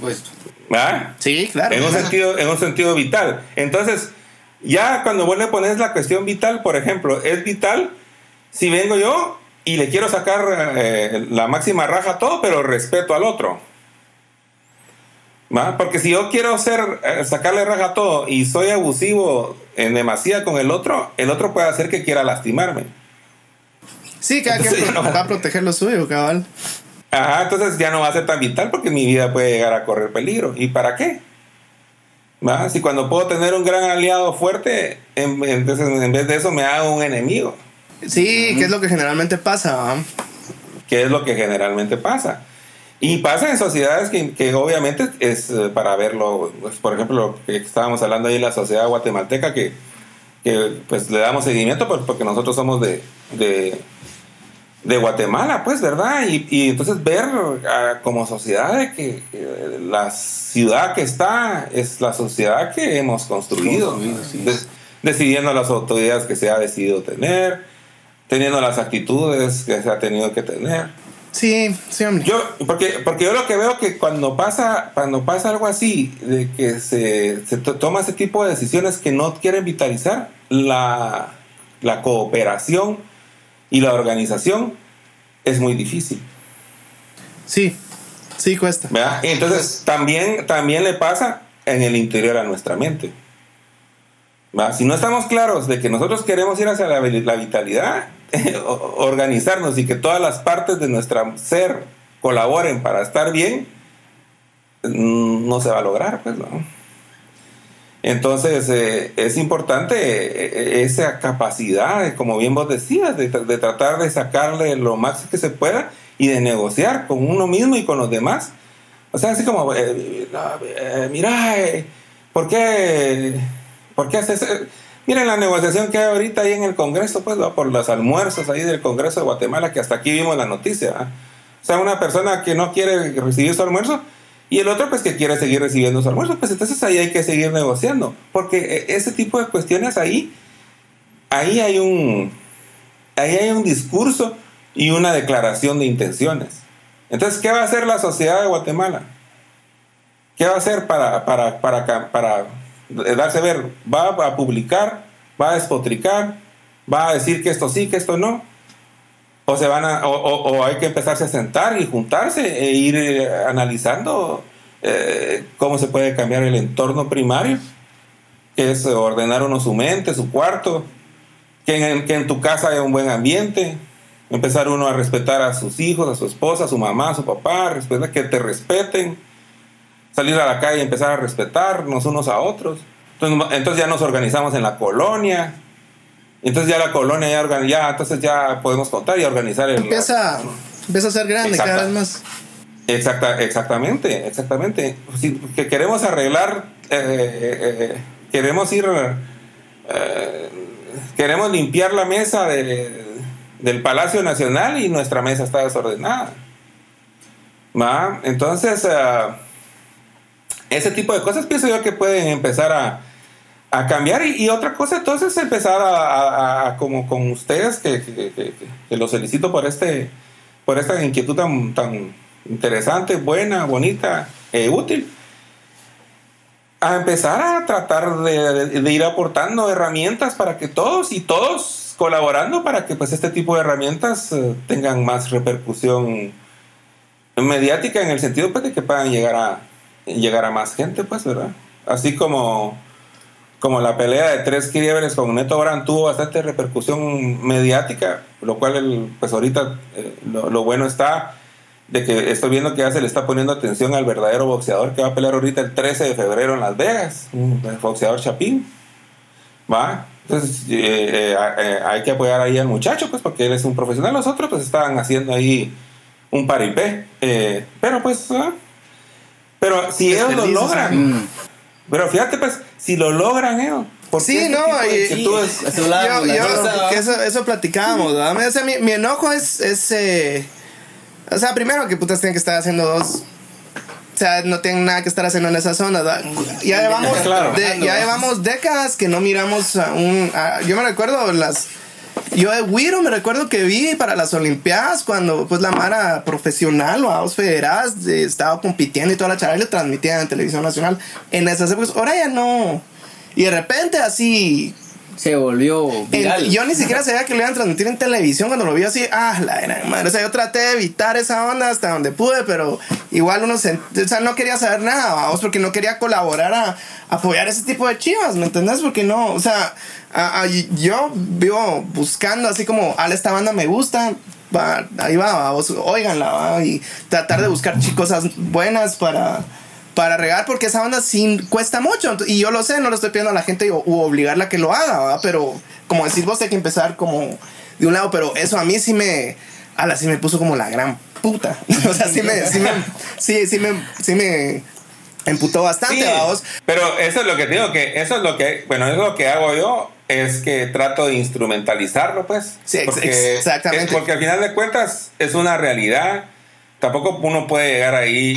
Pues, ¿verdad? Sí, claro. En un, sentido, en un sentido vital. Entonces, ya cuando vos le pones la cuestión vital, por ejemplo, es vital si vengo yo y le quiero sacar eh, la máxima raja a todo, pero respeto al otro. Porque si yo quiero ser, eh, sacarle raja a todo y soy abusivo en demasía con el otro, el otro puede hacer que quiera lastimarme. Sí, cada quien va a proteger lo suyo, cabal. Ajá, entonces ya no va a ser tan vital porque mi vida puede llegar a correr peligro. ¿Y para qué? ¿Va? Si cuando puedo tener un gran aliado fuerte, entonces en vez de eso me hago un enemigo. Sí, ¿qué es lo que generalmente pasa? ¿Qué es lo que generalmente pasa? Y pasa en sociedades que, obviamente es eh, para verlo, pues, por ejemplo, lo que estábamos hablando ahí, la sociedad guatemalteca, que, pues le damos seguimiento porque nosotros somos de, de, Guatemala, pues, ¿verdad? Y, entonces ver ah, como sociedad que la ciudad que está es la sociedad que hemos construido, decidiendo las autoridades que se ha decidido tener, teniendo las actitudes que se ha tenido que tener. Sí, sí, hombre. Yo, porque, porque yo lo que veo que cuando pasa, cuando pasa algo así, de que se, se toma ese tipo de decisiones que no quieren vitalizar la, la cooperación y la organización, es muy difícil. Sí, sí cuesta. Entonces, también, también le pasa en el interior a nuestra mente. Si no estamos claros de que nosotros queremos ir hacia la, la vitalidad, [LAUGHS] organizarnos y que todas las partes de nuestro ser colaboren para estar bien, mm, no se va a lograr, pues, ¿no? Entonces, eh, es importante eh, esa capacidad, como bien vos decías, de, tratar de sacarle lo máximo que se pueda y de negociar con uno mismo y con los demás. O sea, así como, eh, mira, ¿por qué, ¿por qué haces Miren la negociación que hay ahorita ahí en el Congreso, pues, por los almuerzos ahí del Congreso de Guatemala, que hasta aquí vimos la noticia. O sea, una persona que no quiere recibir su almuerzo y el otro, pues, que quiere seguir recibiendo su almuerzo, pues entonces ahí hay que seguir negociando. Porque e, ese tipo de cuestiones ahí, ahí hay un, ahí hay un discurso y una declaración de intenciones. Entonces, ¿qué va a hacer la sociedad de Guatemala? ¿Qué va a hacer para, para, para, para darse a ver, va a publicar, va a despotricar, va a decir que esto sí, que esto no. O, se van a, o, hay que empezarse a sentar y juntarse e ir eh, analizando eh, cómo se puede cambiar el entorno primario, que es ordenar uno su mente, su cuarto, que en, que en tu casa haya un buen ambiente, empezar uno a respetar a sus hijos, a su esposa, a su mamá, a su papá, respetar, que te respeten salir a la calle y empezar a respetarnos unos a otros. Entonces, ya nos organizamos en la colonia. Entonces ya la colonia ya, ya entonces ya podemos contar y organizar el... Empieza, empieza a ser grande cada vez más. Exacta, exactamente, exactamente. Si, que queremos arreglar, eh, eh, eh, queremos ir, queremos limpiar la mesa del Palacio Nacional y nuestra mesa está desordenada. ¿Va? Entonces, ese tipo de cosas pienso yo que pueden empezar a, cambiar. Y, otra cosa, entonces, empezar a, como con ustedes, que, los felicito por, este, por esta inquietud tan, tan interesante, buena, bonita e útil. a empezar a tratar de, ir aportando herramientas para que todos y todos colaborando para que pues este tipo de herramientas eh, tengan más repercusión mediática en el sentido pues de que puedan llegar a llegar a más gente pues verdad así como como la pelea de tres quiebres con Neto Brand tuvo bastante repercusión mediática lo cual pues ahorita eh, lo bueno está de que estoy viendo que ya se le está poniendo atención al verdadero boxeador que va a pelear ahorita el 13 de febrero en Las Vegas, el boxeador Chapín. ¿Va? Entonces eh, eh, eh, hay que apoyar ahí al muchacho, pues porque él es un profesional. Los otros pues estaban haciendo ahí un paripé. pero pues... pero si ellos lo logran... Pero fíjate pues, si lo logran ellos... Sí, no, y, eso, eso platicábamos. mi, enojo es, es o sea, primero que putas tienen que estar haciendo dos. O sea, no tienen nada que estar haciendo en esa zona. Ya llevamos, ya llevamos décadas que no miramos a un. yo me recuerdo las. Yo de Wiro me recuerdo que vi para las Olimpiadas cuando pues la Mara profesional o federadas estaba compitiendo y toda la charla y lo transmitían en televisión nacional. En esas épocas, ahora ya no. Y de repente así se volvió viral. yo ni siquiera sabía que lo iban a transmitir en televisión cuando lo vi así, ah, la era madre. O sea, yo traté de evitar esa onda hasta donde pude, pero igual uno se, o sea, no quería saber nada, vamos, porque no quería colaborar a, apoyar ese tipo de chivas, ¿me entendés? Porque no, o sea, yo vivo buscando así como, a esta banda me gusta, va, ahí va, vos, oiganla, va, y tratar de buscar cosas buenas para para regar porque esa banda sí cuesta mucho y yo lo sé, no lo estoy pidiendo a la gente u, obligarla a que lo haga, pero como decís vos hay que empezar como de un lado, pero eso a mí sí me, a la sí me puso como la gran puta, [LAUGHS] o sea, sí me, sí me, sí, sí me, sí me emputó bastante, vamos. Pero eso es lo que digo, que eso es lo que, bueno, es lo que hago yo, es que trato de instrumentalizarlo, pues. Sí, exactamente. porque al final de cuentas es una realidad tampoco uno puede llegar ahí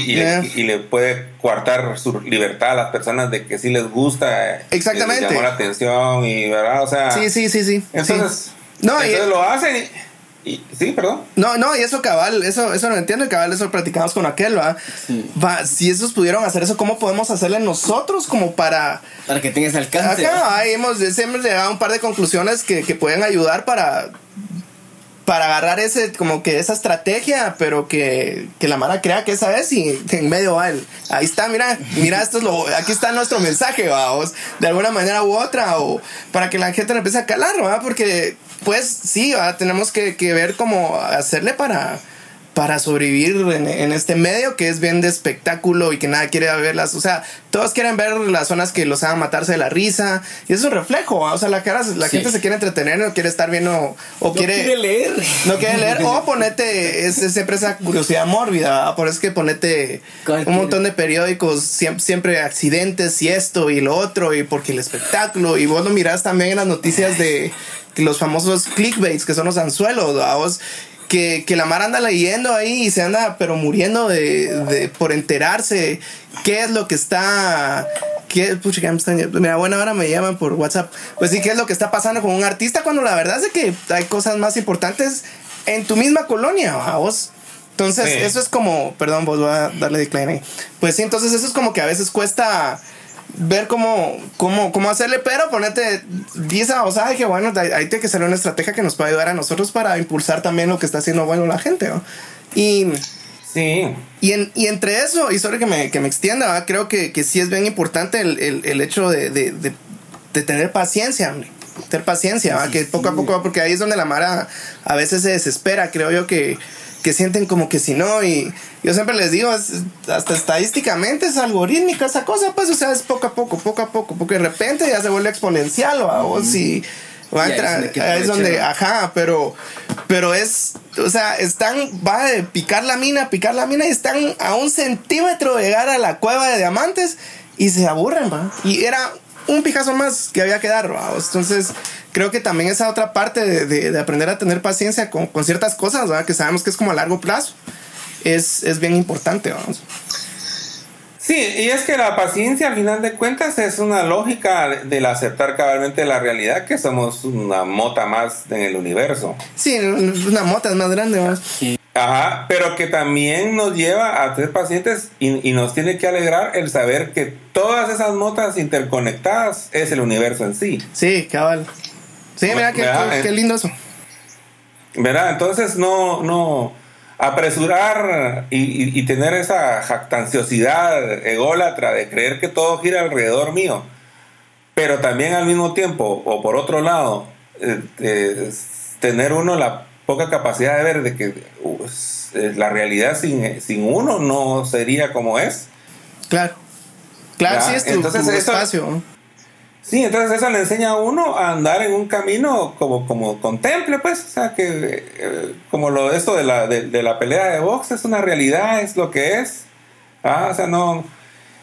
y, le, puede coartar su libertad a las personas de que sí les gusta. Exactamente. Les llamó la atención y, ¿verdad? O sea. Sí, sí, sí, sí. Entonces, no, entonces lo hacen. Y, sí, perdón. No, no, y eso cabal, eso, eso lo entiendo, y cabal, eso platicamos con aquel, ¿va? va si esos pudieron hacer eso, ¿cómo podemos hacerle nosotros como para... Para que tengas alcance. Acá, ahí hemos, hemos llegado a un par de conclusiones que, que pueden ayudar para para agarrar ese, como que esa estrategia, pero que, que la Mara crea que esa es y en medio va el, ahí está, mira, mira, esto es lo, aquí está nuestro mensaje, vamos, de alguna manera u otra, o para que la gente le empiece a calar, ¿va? Porque, pues sí, ¿va? tenemos que, que ver cómo hacerle para para sobrevivir en, este medio que es bien de espectáculo y que nada quiere verlas. O sea, todos quieren ver las zonas que los hagan matarse de la risa. Y es un reflejo. O sea, la, cara, la gente se quiere entretener, no quiere estar viendo o no quiere, leer. No quiere leer. o ponete, es, siempre esa curiosidad mórbida. Por eso es que ponete un montón de periódicos, siempre, siempre accidentes y esto y lo otro. Y porque el espectáculo. Y vos lo mirás también en las noticias de los famosos clickbaits que son los anzuelos. Vos que, que, la Mar anda leyendo ahí y se anda pero muriendo de, de por enterarse qué es lo que está qué pucha que me están mira bueno ahora me llaman por WhatsApp. Pues sí qué es lo que está pasando con un artista cuando la verdad es que hay cosas más importantes en tu misma colonia a vos entonces eso es como perdón vos voy a darle decline ahí. Pues sí entonces eso es como que a veces cuesta ver cómo, cómo, cómo hacerle, pero ponerte Visa, o sea, que bueno, ahí tiene que ser una estrategia que nos pueda ayudar a nosotros para impulsar también lo que está haciendo bueno la gente, Y, sí. y, en, y entre eso, y sobre que me, que me extienda, creo que, que, sí es bien importante el, el, el hecho de, de, de, tener paciencia, tener paciencia, que poco a poco, porque ahí es donde la Mara a veces se desespera, creo yo que que sienten como que si no, y yo siempre les digo, hasta estadísticamente es algorítmica esa cosa, pues, o sea, es poco a poco, poco a poco, porque de repente ya se vuelve exponencial, o si va a entrar, ahí es donde, ajá, pero, pero es, o sea, están, va de picar la mina, picar la mina, y están a un centímetro de llegar a la cueva de diamantes, y se aburren, va, y era un pijazo más que había que dar, ¿va? entonces creo que también esa otra parte de, aprender a tener paciencia con, ciertas cosas, ¿verdad? que sabemos que es como a largo plazo, es, es bien importante. Vamos. Sí, y es que la paciencia al final de cuentas es una lógica del aceptar cabalmente la realidad que somos una mota más en el universo. Sí, una mota es más grande. Ajá, pero que también nos lleva a tres pacientes y, y, nos tiene que alegrar el saber que todas esas notas interconectadas es el universo en sí. Sí, cabal. Sí, mira, qué, qué, qué lindo eso. ¿Verdad? Entonces no, no, apresurar y, y, tener esa jactanciosidad ególatra de creer que todo gira alrededor mío, pero también al mismo tiempo, o por otro lado, eh, eh, tener uno la poca capacidad de ver de que uh, la realidad sin, sin, uno no sería como es. Claro. Claro, sí es tu, entonces, tu espacio. Sí, entonces eso le enseña a uno a andar en un camino como, como contemple, pues, o sea, que eh, como lo esto de la, de, la pelea de box es una realidad, es lo que es. Ah, o sea, no...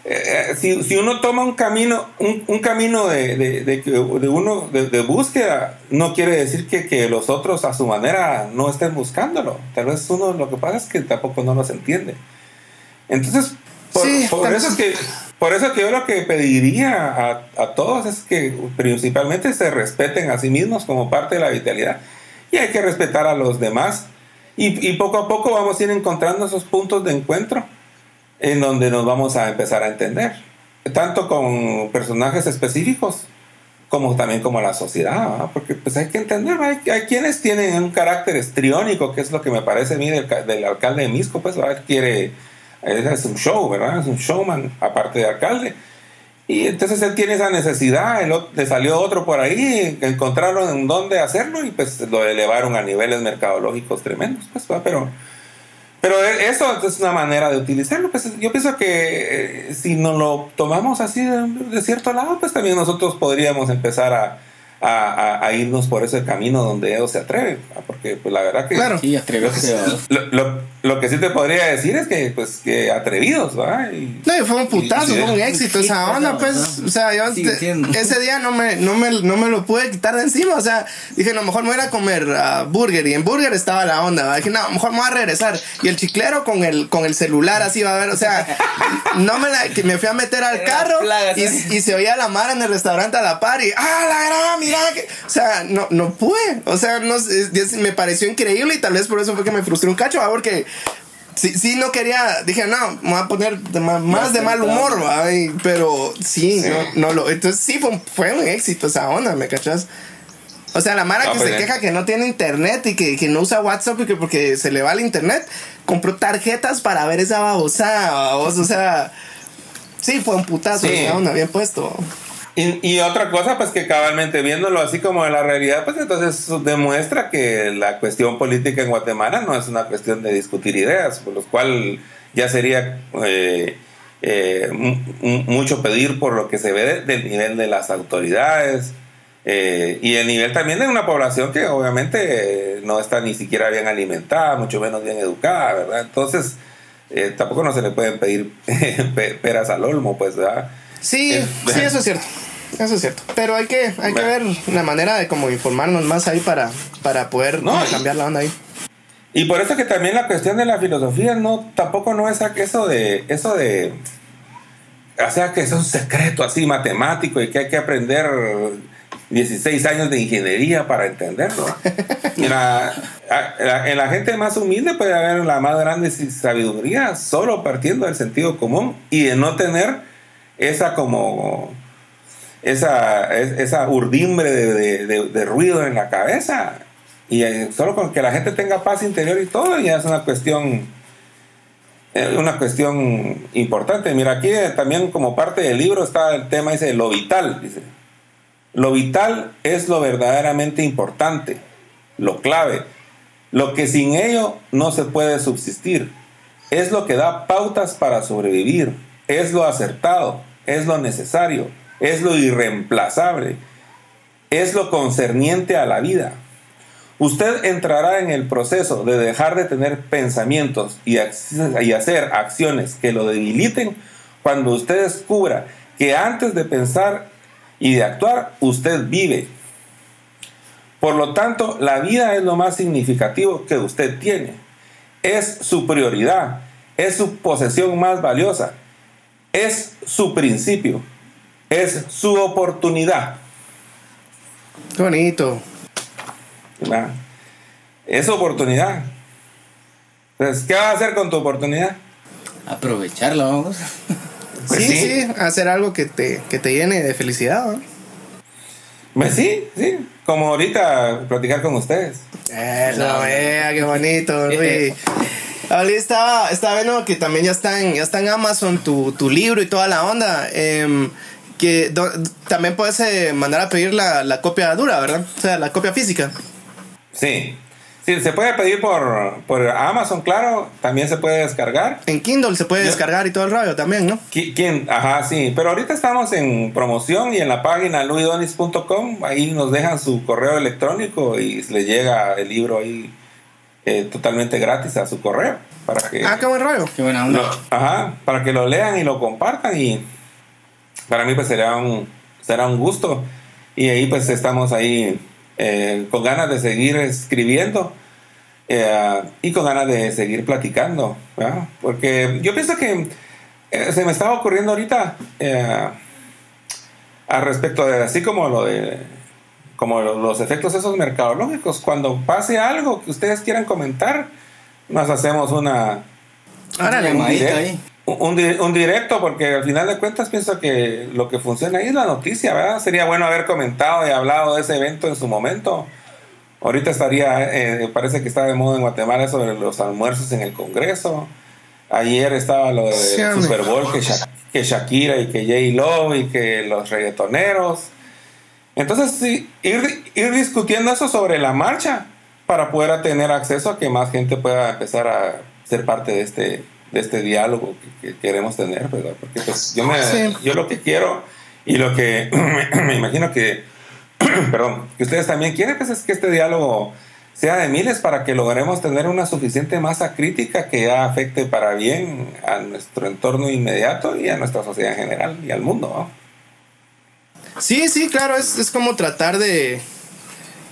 Eh, eh, si, si, uno toma un camino, un, un camino de, de, de, de uno de, búsqueda, no quiere decir que, que, los otros a su manera no estén buscándolo. Tal vez uno lo que pasa es que tampoco no los entiende. Entonces, por, sí, por eso es que por eso que yo lo que pediría a, a, todos es que principalmente se respeten a sí mismos como parte de la vitalidad y hay que respetar a los demás y, y, poco a poco vamos a ir encontrando esos puntos de encuentro en donde nos vamos a empezar a entender, tanto con personajes específicos como también como la sociedad, porque pues hay que entender, hay, hay, quienes tienen un carácter estriónico, que es lo que me parece a mí del, del alcalde de Misco, pues quiere es un show, ¿verdad? Es un showman, aparte de alcalde. Y entonces él tiene esa necesidad, le salió otro por ahí, encontraron en dónde hacerlo y pues lo elevaron a niveles mercadológicos tremendos, pues, pero, pero e, eso es una manera de utilizarlo, pues yo pienso que eh, si nos lo tomamos así de, cierto lado, pues también nosotros podríamos empezar a, a, a, irnos por ese camino donde ellos se atreven, porque pues la verdad que... Claro. Sí, atreverse. Lo, lo, lo, que sí te podría decir es que, pues, que atrevidos, ¿va? Y, no, fue un putazo, fue un éxito esa onda, pues, o sea, yo ese día no me, no, me, no me lo pude quitar de encima, o sea, dije, a lo mejor me voy a ir a comer uh, burger, y en burger estaba la onda, dije, no, a lo mejor me voy a regresar, y el chiclero con el, con el celular así va a ver, o sea, no me la, que me fui a meter al carro, y, y, se oía la mar en el restaurante a la par, y, ah, la gran, o sea, no, no pude. O sea, no, me pareció increíble y tal vez por eso fue que me frustré un cacho, porque sí, sí no quería, dije, no, me voy a poner más, de mal humor, pero sí, No, no lo, entonces sí fue, fue un éxito esa onda, ¿me cachas? O sea, la Mara que pues se queja que no tiene internet y que, que, no usa WhatsApp y que porque se le va el internet, compró tarjetas para ver esa babosa, o sea, sí, fue un putazo, esa onda, bien puesto. Y, otra cosa, pues que cabalmente viéndolo así como en la realidad, pues entonces demuestra que la cuestión política en Guatemala no es una cuestión de discutir ideas, por lo cual ya sería eh, eh, mucho pedir por lo que se ve del nivel de las autoridades eh, y el nivel también de una población que obviamente no está ni siquiera bien alimentada, mucho menos bien educada, ¿verdad? Entonces, tampoco no se le pueden pedir [LAUGHS] peras al olmo, pues, ¿verdad? Sí, sí, eso es cierto. Eso es cierto. Pero hay que, hay que ver la manera de como informarnos más ahí para, para poder no, cambiar la onda ahí. Y por eso que también la cuestión de la filosofía no tampoco no es eso de eso de o sea que es un secreto así matemático y que hay que aprender 16 años de ingeniería para entenderlo. [LAUGHS] en, la, en la gente más humilde puede haber la más grande sabiduría solo partiendo del sentido común y de no tener esa como esa, esa urdimbre de, de, ruido en la cabeza. Y eh, solo con que la gente tenga paz interior y todo, ya es una cuestión, una cuestión importante. Mira, aquí eh, también como parte del libro está el tema, dice, lo vital. Dice, lo vital es lo verdaderamente importante, lo clave, lo que sin ello no se puede subsistir. Es lo que da pautas para sobrevivir, es lo acertado, es lo necesario es lo irreemplazable, es lo concerniente a la vida. Usted entrará en el proceso de dejar de tener pensamientos y, hacer acciones que lo debiliten cuando usted descubra que antes de pensar y de actuar, usted vive. Por lo tanto, la vida es lo más significativo que usted tiene. Es su prioridad, es su posesión más valiosa, es su principio es su oportunidad. Qué bonito. Es oportunidad. Entonces, ¿qué vas a hacer con tu oportunidad? Aprovecharla, vamos. sí, sí, hacer algo que te, que te llene de felicidad. ¿no? Pues sí, sí. Como ahorita platicar con ustedes. Eso, vea, qué bonito, [LAUGHS] Luis. Ahorita estaba, estaba viendo que también ya está en, ya está en Amazon tu, tu libro y toda la onda. em, que do- también puedes eh, mandar a pedir la, la copia dura, ¿verdad? O sea, la copia física. Sí. Sí, se puede pedir por, por Amazon, claro. También se puede descargar. En Kindle se puede Yo- descargar y todo el rollo también, ¿no? Qui- ¿Quién? Ajá, sí. Pero ahorita estamos en promoción y en la página luidonis.com. Ahí nos dejan su correo electrónico y les llega el libro ahí eh, totalmente gratis a su correo. Para que, Ah, qué buen rollo. Qué buena onda. lo, ajá, para que lo lean y lo compartan. Y para mí, pues será un, será un gusto. Y ahí, pues estamos ahí eh, con ganas de seguir escribiendo. eh, y con ganas de seguir platicando, ¿verdad? porque yo pienso que eh, se me estaba ocurriendo ahorita eh, al respecto de así como lo de como lo- los efectos esos mercadológicos. Cuando pase algo que ustedes quieran comentar nos hacemos una ahí. un, di- un directo porque al final de cuentas pienso que lo que funciona ahí es la noticia verdad sería bueno haber comentado y hablado de ese evento en su momento. Ahorita estaría eh, parece que está de moda en Guatemala eso de los almuerzos en el Congreso. Ayer estaba lo del Sí, hombre. Super Bowl que, Sha- que Shakira y que J Lo y que los reggaetoneros entonces sí, ir, ir discutiendo eso sobre la marcha para poder tener acceso a que más gente pueda empezar a ser parte de este, de este diálogo que, que queremos tener, ¿verdad? Porque pues yo, me, Sí. yo lo que quiero y lo que [CLEARS THROAT] me imagino que, [CLEARS THROAT] perdón, que ustedes también quieren pues, es que este diálogo sea de miles para que logremos tener una suficiente masa crítica que ya afecte para bien a nuestro entorno inmediato y a nuestra sociedad en general y al mundo, ¿no? Sí, sí, claro, es, es como tratar de,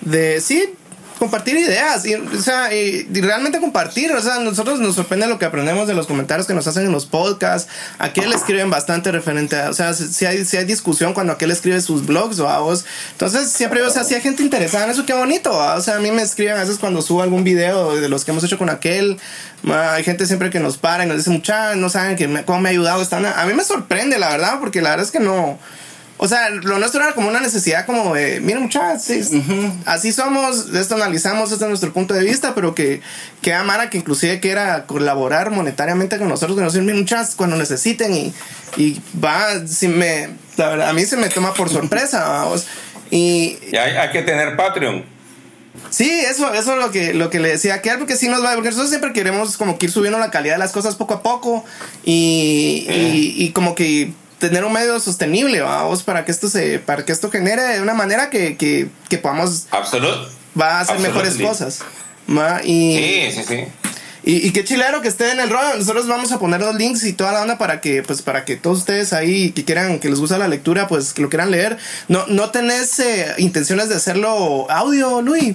de, sí, compartir ideas, y, o sea, y, realmente compartir, o sea, nosotros nos sorprende lo que aprendemos de los comentarios que nos hacen en los podcasts, aquel escriben bastante referente a, o sea, si, hay, si hay discusión cuando aquel escribe sus blogs o a vos, entonces siempre, o sea, si hay gente interesada en eso, qué bonito, o sea, a mí me escriben a veces cuando subo algún video de los que hemos hecho con aquel, hay gente siempre que nos para y nos dice, muchachos, no saben que me- cómo me ha ayudado, esta onda". a mí me sorprende, la verdad, porque la verdad es que no... O sea, lo nuestro era como una necesidad como de, miren muchachos, sí, así somos, esto analizamos, este es nuestro punto de vista, pero que, que Amara que inclusive quiera colaborar monetariamente con nosotros, que nos miren muchachos, cuando necesiten y, y va, si me, la verdad, a mí se me toma por sorpresa, vamos. Y Y hay, hay que tener Patreon. sí, eso, eso es lo que, lo que le decía a porque sí nos va, porque nosotros siempre queremos como que ir subiendo la calidad de las cosas poco a poco y, y, y como que tener un medio sostenible, vamos, para que esto se, para que esto genere de una manera que, que, que podamos, Absoluto. va a hacer mejores cosas. ¿va? Y, Sí, sí, sí. y, y qué chilero que esté en el rollo. Nosotros vamos a poner los links y toda la onda para que, pues, para que todos ustedes ahí que quieran, que les gusta la lectura, pues, que lo quieran leer. No, no tenés eh, intenciones de hacerlo audio, Luis.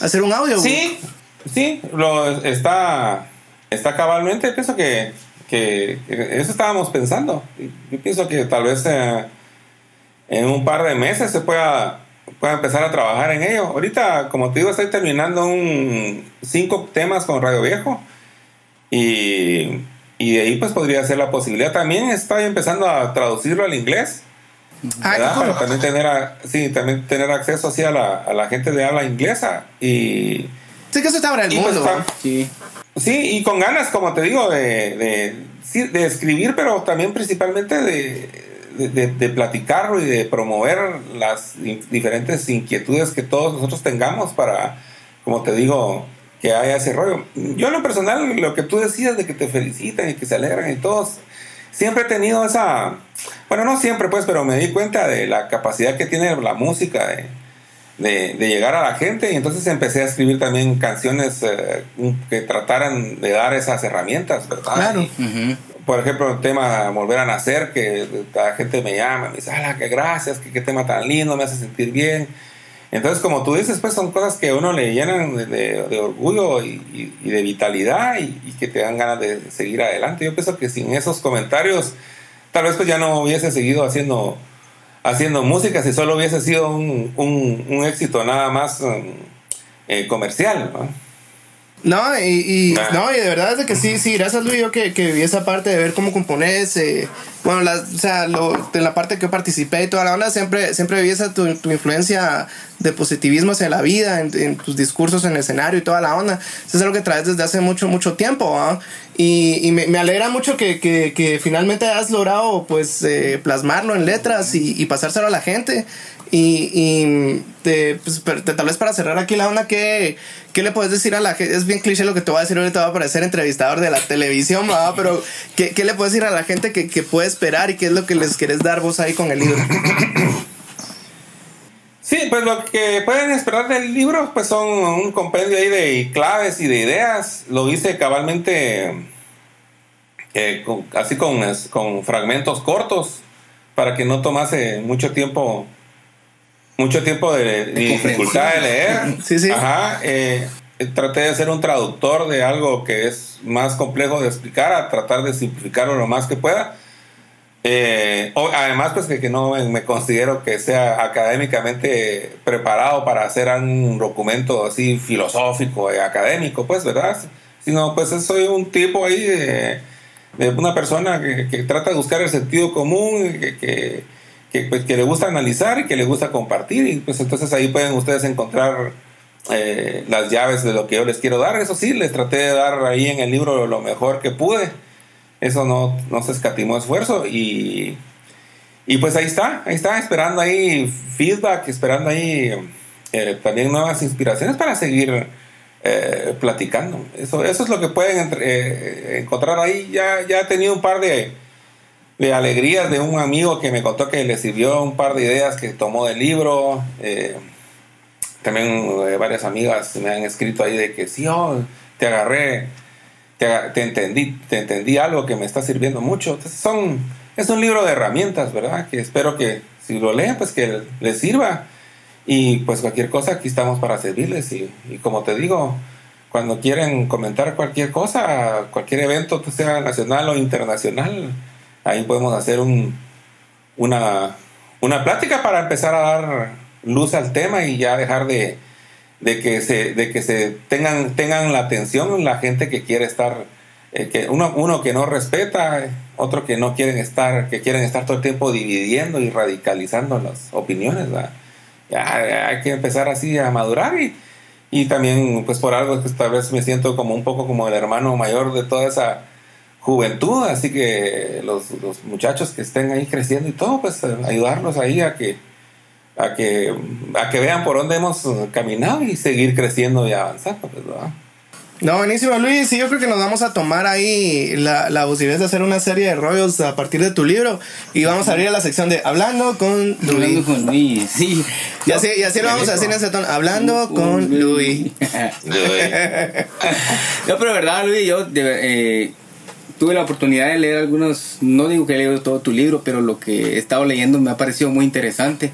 Hacer un audio. Sí, sí, lo está, está cabalmente. Pienso que, que, que eso estábamos pensando. Yo pienso que tal vez eh, en un par de meses se pueda, pueda empezar a trabajar en ello. Ahorita, como te digo, estoy terminando un cinco temas con Radio Viejo y, y de ahí pues podría ser la posibilidad. También estoy empezando a traducirlo al inglés. Ah, ¿verdad? cool. Para también tener, a- sí, también tener acceso así a la, a la gente de habla inglesa y, Sí que eso está para el pues, mundo. ¿va? Sí. Sí, y con ganas, como te digo, de, de, escribir, pero también principalmente de, de, platicarlo y de promover las diferentes inquietudes que todos nosotros tengamos para, como te digo, que haya ese rollo. Yo en lo personal, lo que tú decías de que te felicitan y que se alegran y todos, siempre he tenido esa, bueno, no siempre pues, pero me di cuenta de la capacidad que tiene la música de, de, de llegar a la gente y entonces empecé a escribir también canciones eh, que trataran de dar esas herramientas, ¿verdad? Claro. Y, por ejemplo, el tema Volver a Nacer, que la gente me llama, me dice, ¡Hala, qué gracias! Qué, qué tema tan lindo! Me hace sentir bien. Entonces, como tú dices, pues son cosas que a uno le llenan de, de- de orgullo y, y- y de vitalidad y, y que te dan ganas de seguir adelante. Yo pienso que sin esos comentarios, tal vez pues ya no hubiese seguido haciendo, haciendo música si solo hubiese sido un, un- un éxito nada más um, eh, comercial. No, y, y no, y de verdad es de que sí, sí, gracias Luis, yo que, que vi esa parte de ver cómo compones, eh, bueno, la, o sea, lo, en la parte que participé y toda la onda, siempre, siempre vi esa tu, tu influencia de positivismo hacia la vida, en, en, tus discursos en el escenario y toda la onda. Eso es algo que traes desde hace mucho, mucho tiempo, ¿ah? Y, y me, me, alegra mucho que, que, que, finalmente has logrado, pues, eh, plasmarlo en letras y, y pasárselo a la gente. Y, y te, pues, te, tal vez para cerrar aquí la onda, ¿qué, ¿qué le puedes decir a la gente? Es bien cliché lo que te voy a decir ahorita, va a parecer entrevistador de la televisión, ¿va? [LAUGHS] pero ¿qué, ¿qué, le puedes decir a la gente que, que puede esperar y qué es lo que les querés dar vos ahí con el libro? [COUGHS] Sí, pues lo que pueden esperar del libro pues son un compendio ahí de claves y de ideas. Lo hice cabalmente eh, con, así con, con fragmentos cortos para que no tomase mucho tiempo mucho tiempo de, de dificultad de leer. [LAUGHS] Sí, sí. Ajá. Eh, traté de ser un traductor de algo que es más complejo de explicar, a tratar de simplificarlo lo más que pueda. Eh, además, pues que, que, no me considero que sea académicamente preparado para hacer un documento así filosófico académico, pues, ¿verdad? Sino, pues soy un tipo ahí de, de una persona que, que, trata de buscar el sentido común, que, que que, pues, que le gusta analizar y que le gusta compartir. Y pues entonces ahí pueden ustedes encontrar eh, las llaves de lo que yo les quiero dar. Eso sí, les traté de dar ahí en el libro lo mejor que pude. Eso no, no se escatimó esfuerzo. Y, y pues ahí está, ahí está, esperando ahí feedback, esperando ahí eh, también nuevas inspiraciones para seguir eh, platicando. Eso, eso es lo que pueden eh, encontrar ahí. Ya, ya he tenido un par de de alegrías de un amigo que me contó que le sirvió un par de ideas que tomó del libro. Eh, también eh, varias amigas me han escrito ahí de que sí, oh, te agarré, te, te, entendí, te entendí algo que me está sirviendo mucho. Entonces son, es un libro de herramientas, ¿verdad? Que espero que si lo leen, pues que les sirva. Y pues cualquier cosa, aquí estamos para servirles. Y, y como te digo, cuando quieren comentar cualquier cosa, cualquier evento, sea nacional o internacional, ahí podemos hacer un, una, una plática para empezar a dar luz al tema y ya dejar de, de que se, de que se tengan, tengan la atención la gente que quiere estar, eh, que uno, uno que no respeta, otro que no quieren estar, que quieren estar todo el tiempo dividiendo y radicalizando las opiniones. Ya, hay que empezar así a madurar y, y también pues por algo que vez me siento como un poco como el hermano mayor de toda esa juventud, así que los, los, muchachos que estén ahí creciendo y todo, pues eh, ayudarlos ahí a que, a que, a que vean por dónde hemos caminado y seguir creciendo y avanzando, pues, ¿verdad? No, buenísimo, Luis. Sí, yo creo que nos vamos a tomar ahí la, la posibilidad de hacer una serie de rollos a partir de tu libro. Y vamos a abrir a la sección de Hablando con Luis. Hablando con Luis, sí. Y así, y así lo vamos a hacer en ese tono. Hablando con [LAUGHS] Luis. no, pero verdad, Luis, yo eh, tuve la oportunidad de leer algunos, no digo que he leído todo tu libro, pero lo que he estado leyendo me ha parecido muy interesante.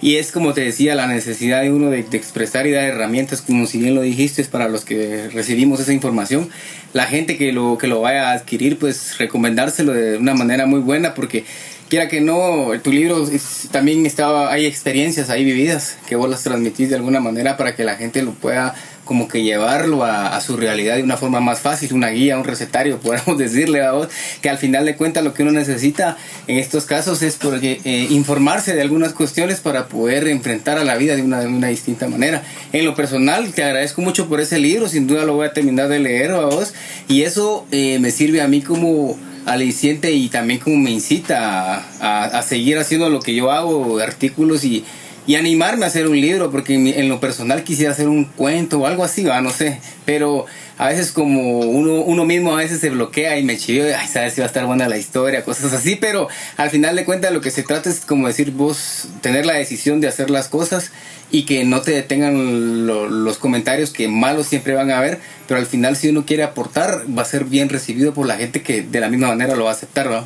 Y es como te decía, la necesidad de uno de, de, expresar y dar herramientas, como si bien lo dijiste, para los que recibimos esa información. La gente que lo, que lo vaya a adquirir, pues recomendárselo de una manera muy buena, porque quiera que no, tu libro es, también estaba, hay experiencias ahí vividas que vos las transmitís de alguna manera para que la gente lo pueda como que llevarlo a, su realidad de una forma más fácil, una guía, un recetario, [LAUGHS] podemos decirle a vos, que al final de cuentas lo que uno necesita en estos casos es porque, eh, informarse de algunas cuestiones para poder enfrentar a la vida de una, de una distinta manera. En lo personal, te agradezco mucho por ese libro, sin duda lo voy a terminar de leer a vos, y eso eh, me sirve a mí como aliciente y también como me incita a, a seguir haciendo lo que yo hago, artículos y y animarme a hacer un libro, porque en lo personal quisiera hacer un cuento o algo así, ¿va? no sé, pero a veces como uno, uno mismo a veces se bloquea y me chivio, ay, sabes si va a estar buena la historia, cosas así, pero al final de cuentas lo que se trata es como decir vos, tener la decisión de hacer las cosas y que no te detengan lo, los comentarios que malos siempre van a haber, pero al final si uno quiere aportar va a ser bien recibido por la gente que de la misma manera lo va a aceptar, ¿no?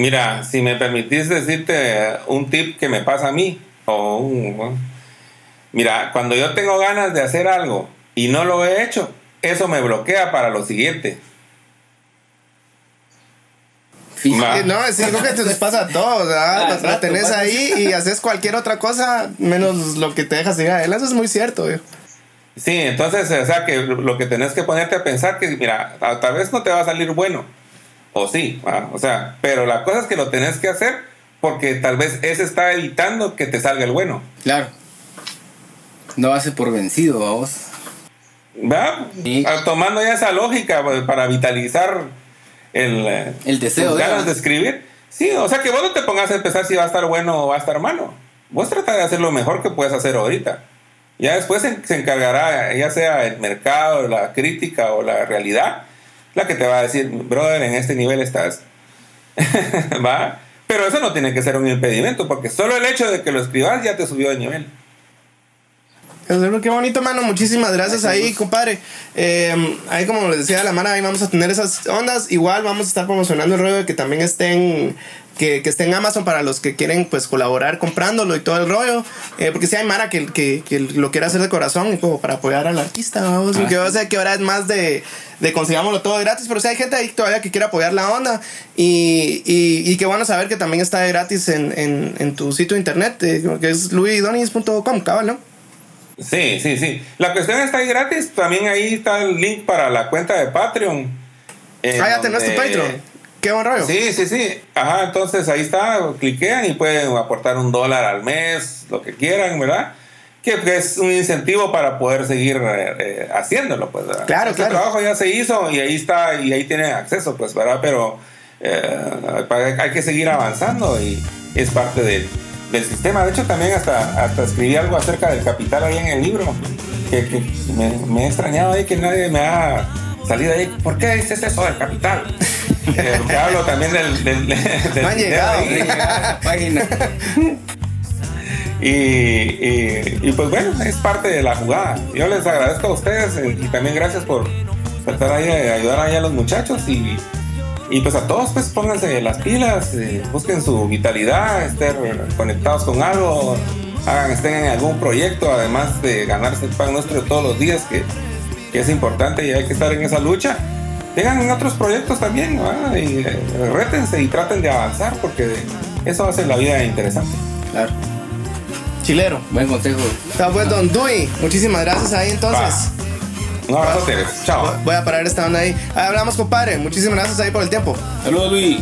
Mira, si me permitís decirte un tip que me pasa a mí, o un, mira, cuando yo tengo ganas de hacer algo y no lo he hecho, eso me bloquea para lo siguiente. No, es algo que te pasa a todos, ¿verdad? La tenés ahí y haces cualquier otra cosa menos lo que te dejas ir a él. Eso es muy cierto, Sí, entonces, o sea, que lo que tenés que ponerte a pensar que, mira, tal vez no te va a salir bueno, o sí, o sea, pero la cosa es que lo tenés que hacer porque tal vez ese está evitando que te salga el bueno. Claro. No hace por vencido, vos. ¿Va? Ah, tomando ya esa lógica pues, para vitalizar el, eh, el deseo de ganas de escribir. Sí, o sea que vos no te pongas a empezar si va a estar bueno o va a estar malo. Vos trata de hacer lo mejor que puedes hacer ahorita. Ya después se, encargará, ya sea el mercado, la crítica o la realidad, la que te va a decir, brother, en este nivel estás. [LAUGHS] ¿Va? Pero eso no tiene que ser un impedimento, porque solo el hecho de que lo escribas ya te subió de nivel. Qué bonito, mano. Muchísimas gracias ahí, compadre. Eh, ahí, como les decía la mano, ahí vamos a tener esas ondas. Igual vamos a estar promocionando el rollo de que también estén que, que, esté en Amazon para los que quieren pues colaborar comprándolo y todo el rollo. Eh, porque si hay Mara que, que, que, lo quiere hacer de corazón y como para apoyar al artista, vamos. Ah, que o sea que ahora es más de, de consigámoslo todo gratis. Pero si hay gente ahí todavía que quiere apoyar la onda y, y, y que bueno saber que también está gratis en, en, en tu sitio de internet, eh, que es luidonis.com, cabal, ¿no? Sí, sí, sí. La cuestión está ahí gratis. También ahí está el link para la cuenta de Patreon. Ah, ya tenés tu Patreon. Qué buen rollo. Sí, sí, sí. Ajá, entonces ahí está, cliquean y pueden aportar un dólar al mes, lo que quieran, ¿verdad? Que es un incentivo para poder seguir eh, eh, haciéndolo, pues. ¿verdad? Claro, este trabajo ya se hizo y ahí está, y ahí tiene acceso, pues, ¿verdad? Pero eh, hay que seguir avanzando y es parte del, sistema. De hecho, también hasta, hasta escribí algo acerca del capital ahí en el libro, que, me, me he extrañado ahí que nadie me ha salido ahí. ¿Por qué dices eso del capital? Eh, hablo también del, del, del no llegado, página. Y, y, pues bueno, es parte de la jugada. Yo les agradezco a ustedes eh, y también gracias por estar ahí, eh, ayudar ahí a los muchachos y, y pues a todos pues pónganse las pilas, busquen su vitalidad, estén conectados con algo, hagan, estén en algún proyecto, además de ganarse el pan nuestro todos los días, que, que es importante y hay que estar en esa lucha tengan otros proyectos también, y eh, rétense y traten de avanzar porque eso hace la vida interesante. Claro. Chilero. Buen consejo. Está pues, Don Dui. Muchísimas gracias ahí entonces. Un abrazo, Chao. Voy a parar esta onda ahí. ahí. Hablamos, compadre. Muchísimas gracias ahí por el tiempo. Saludos, Luis.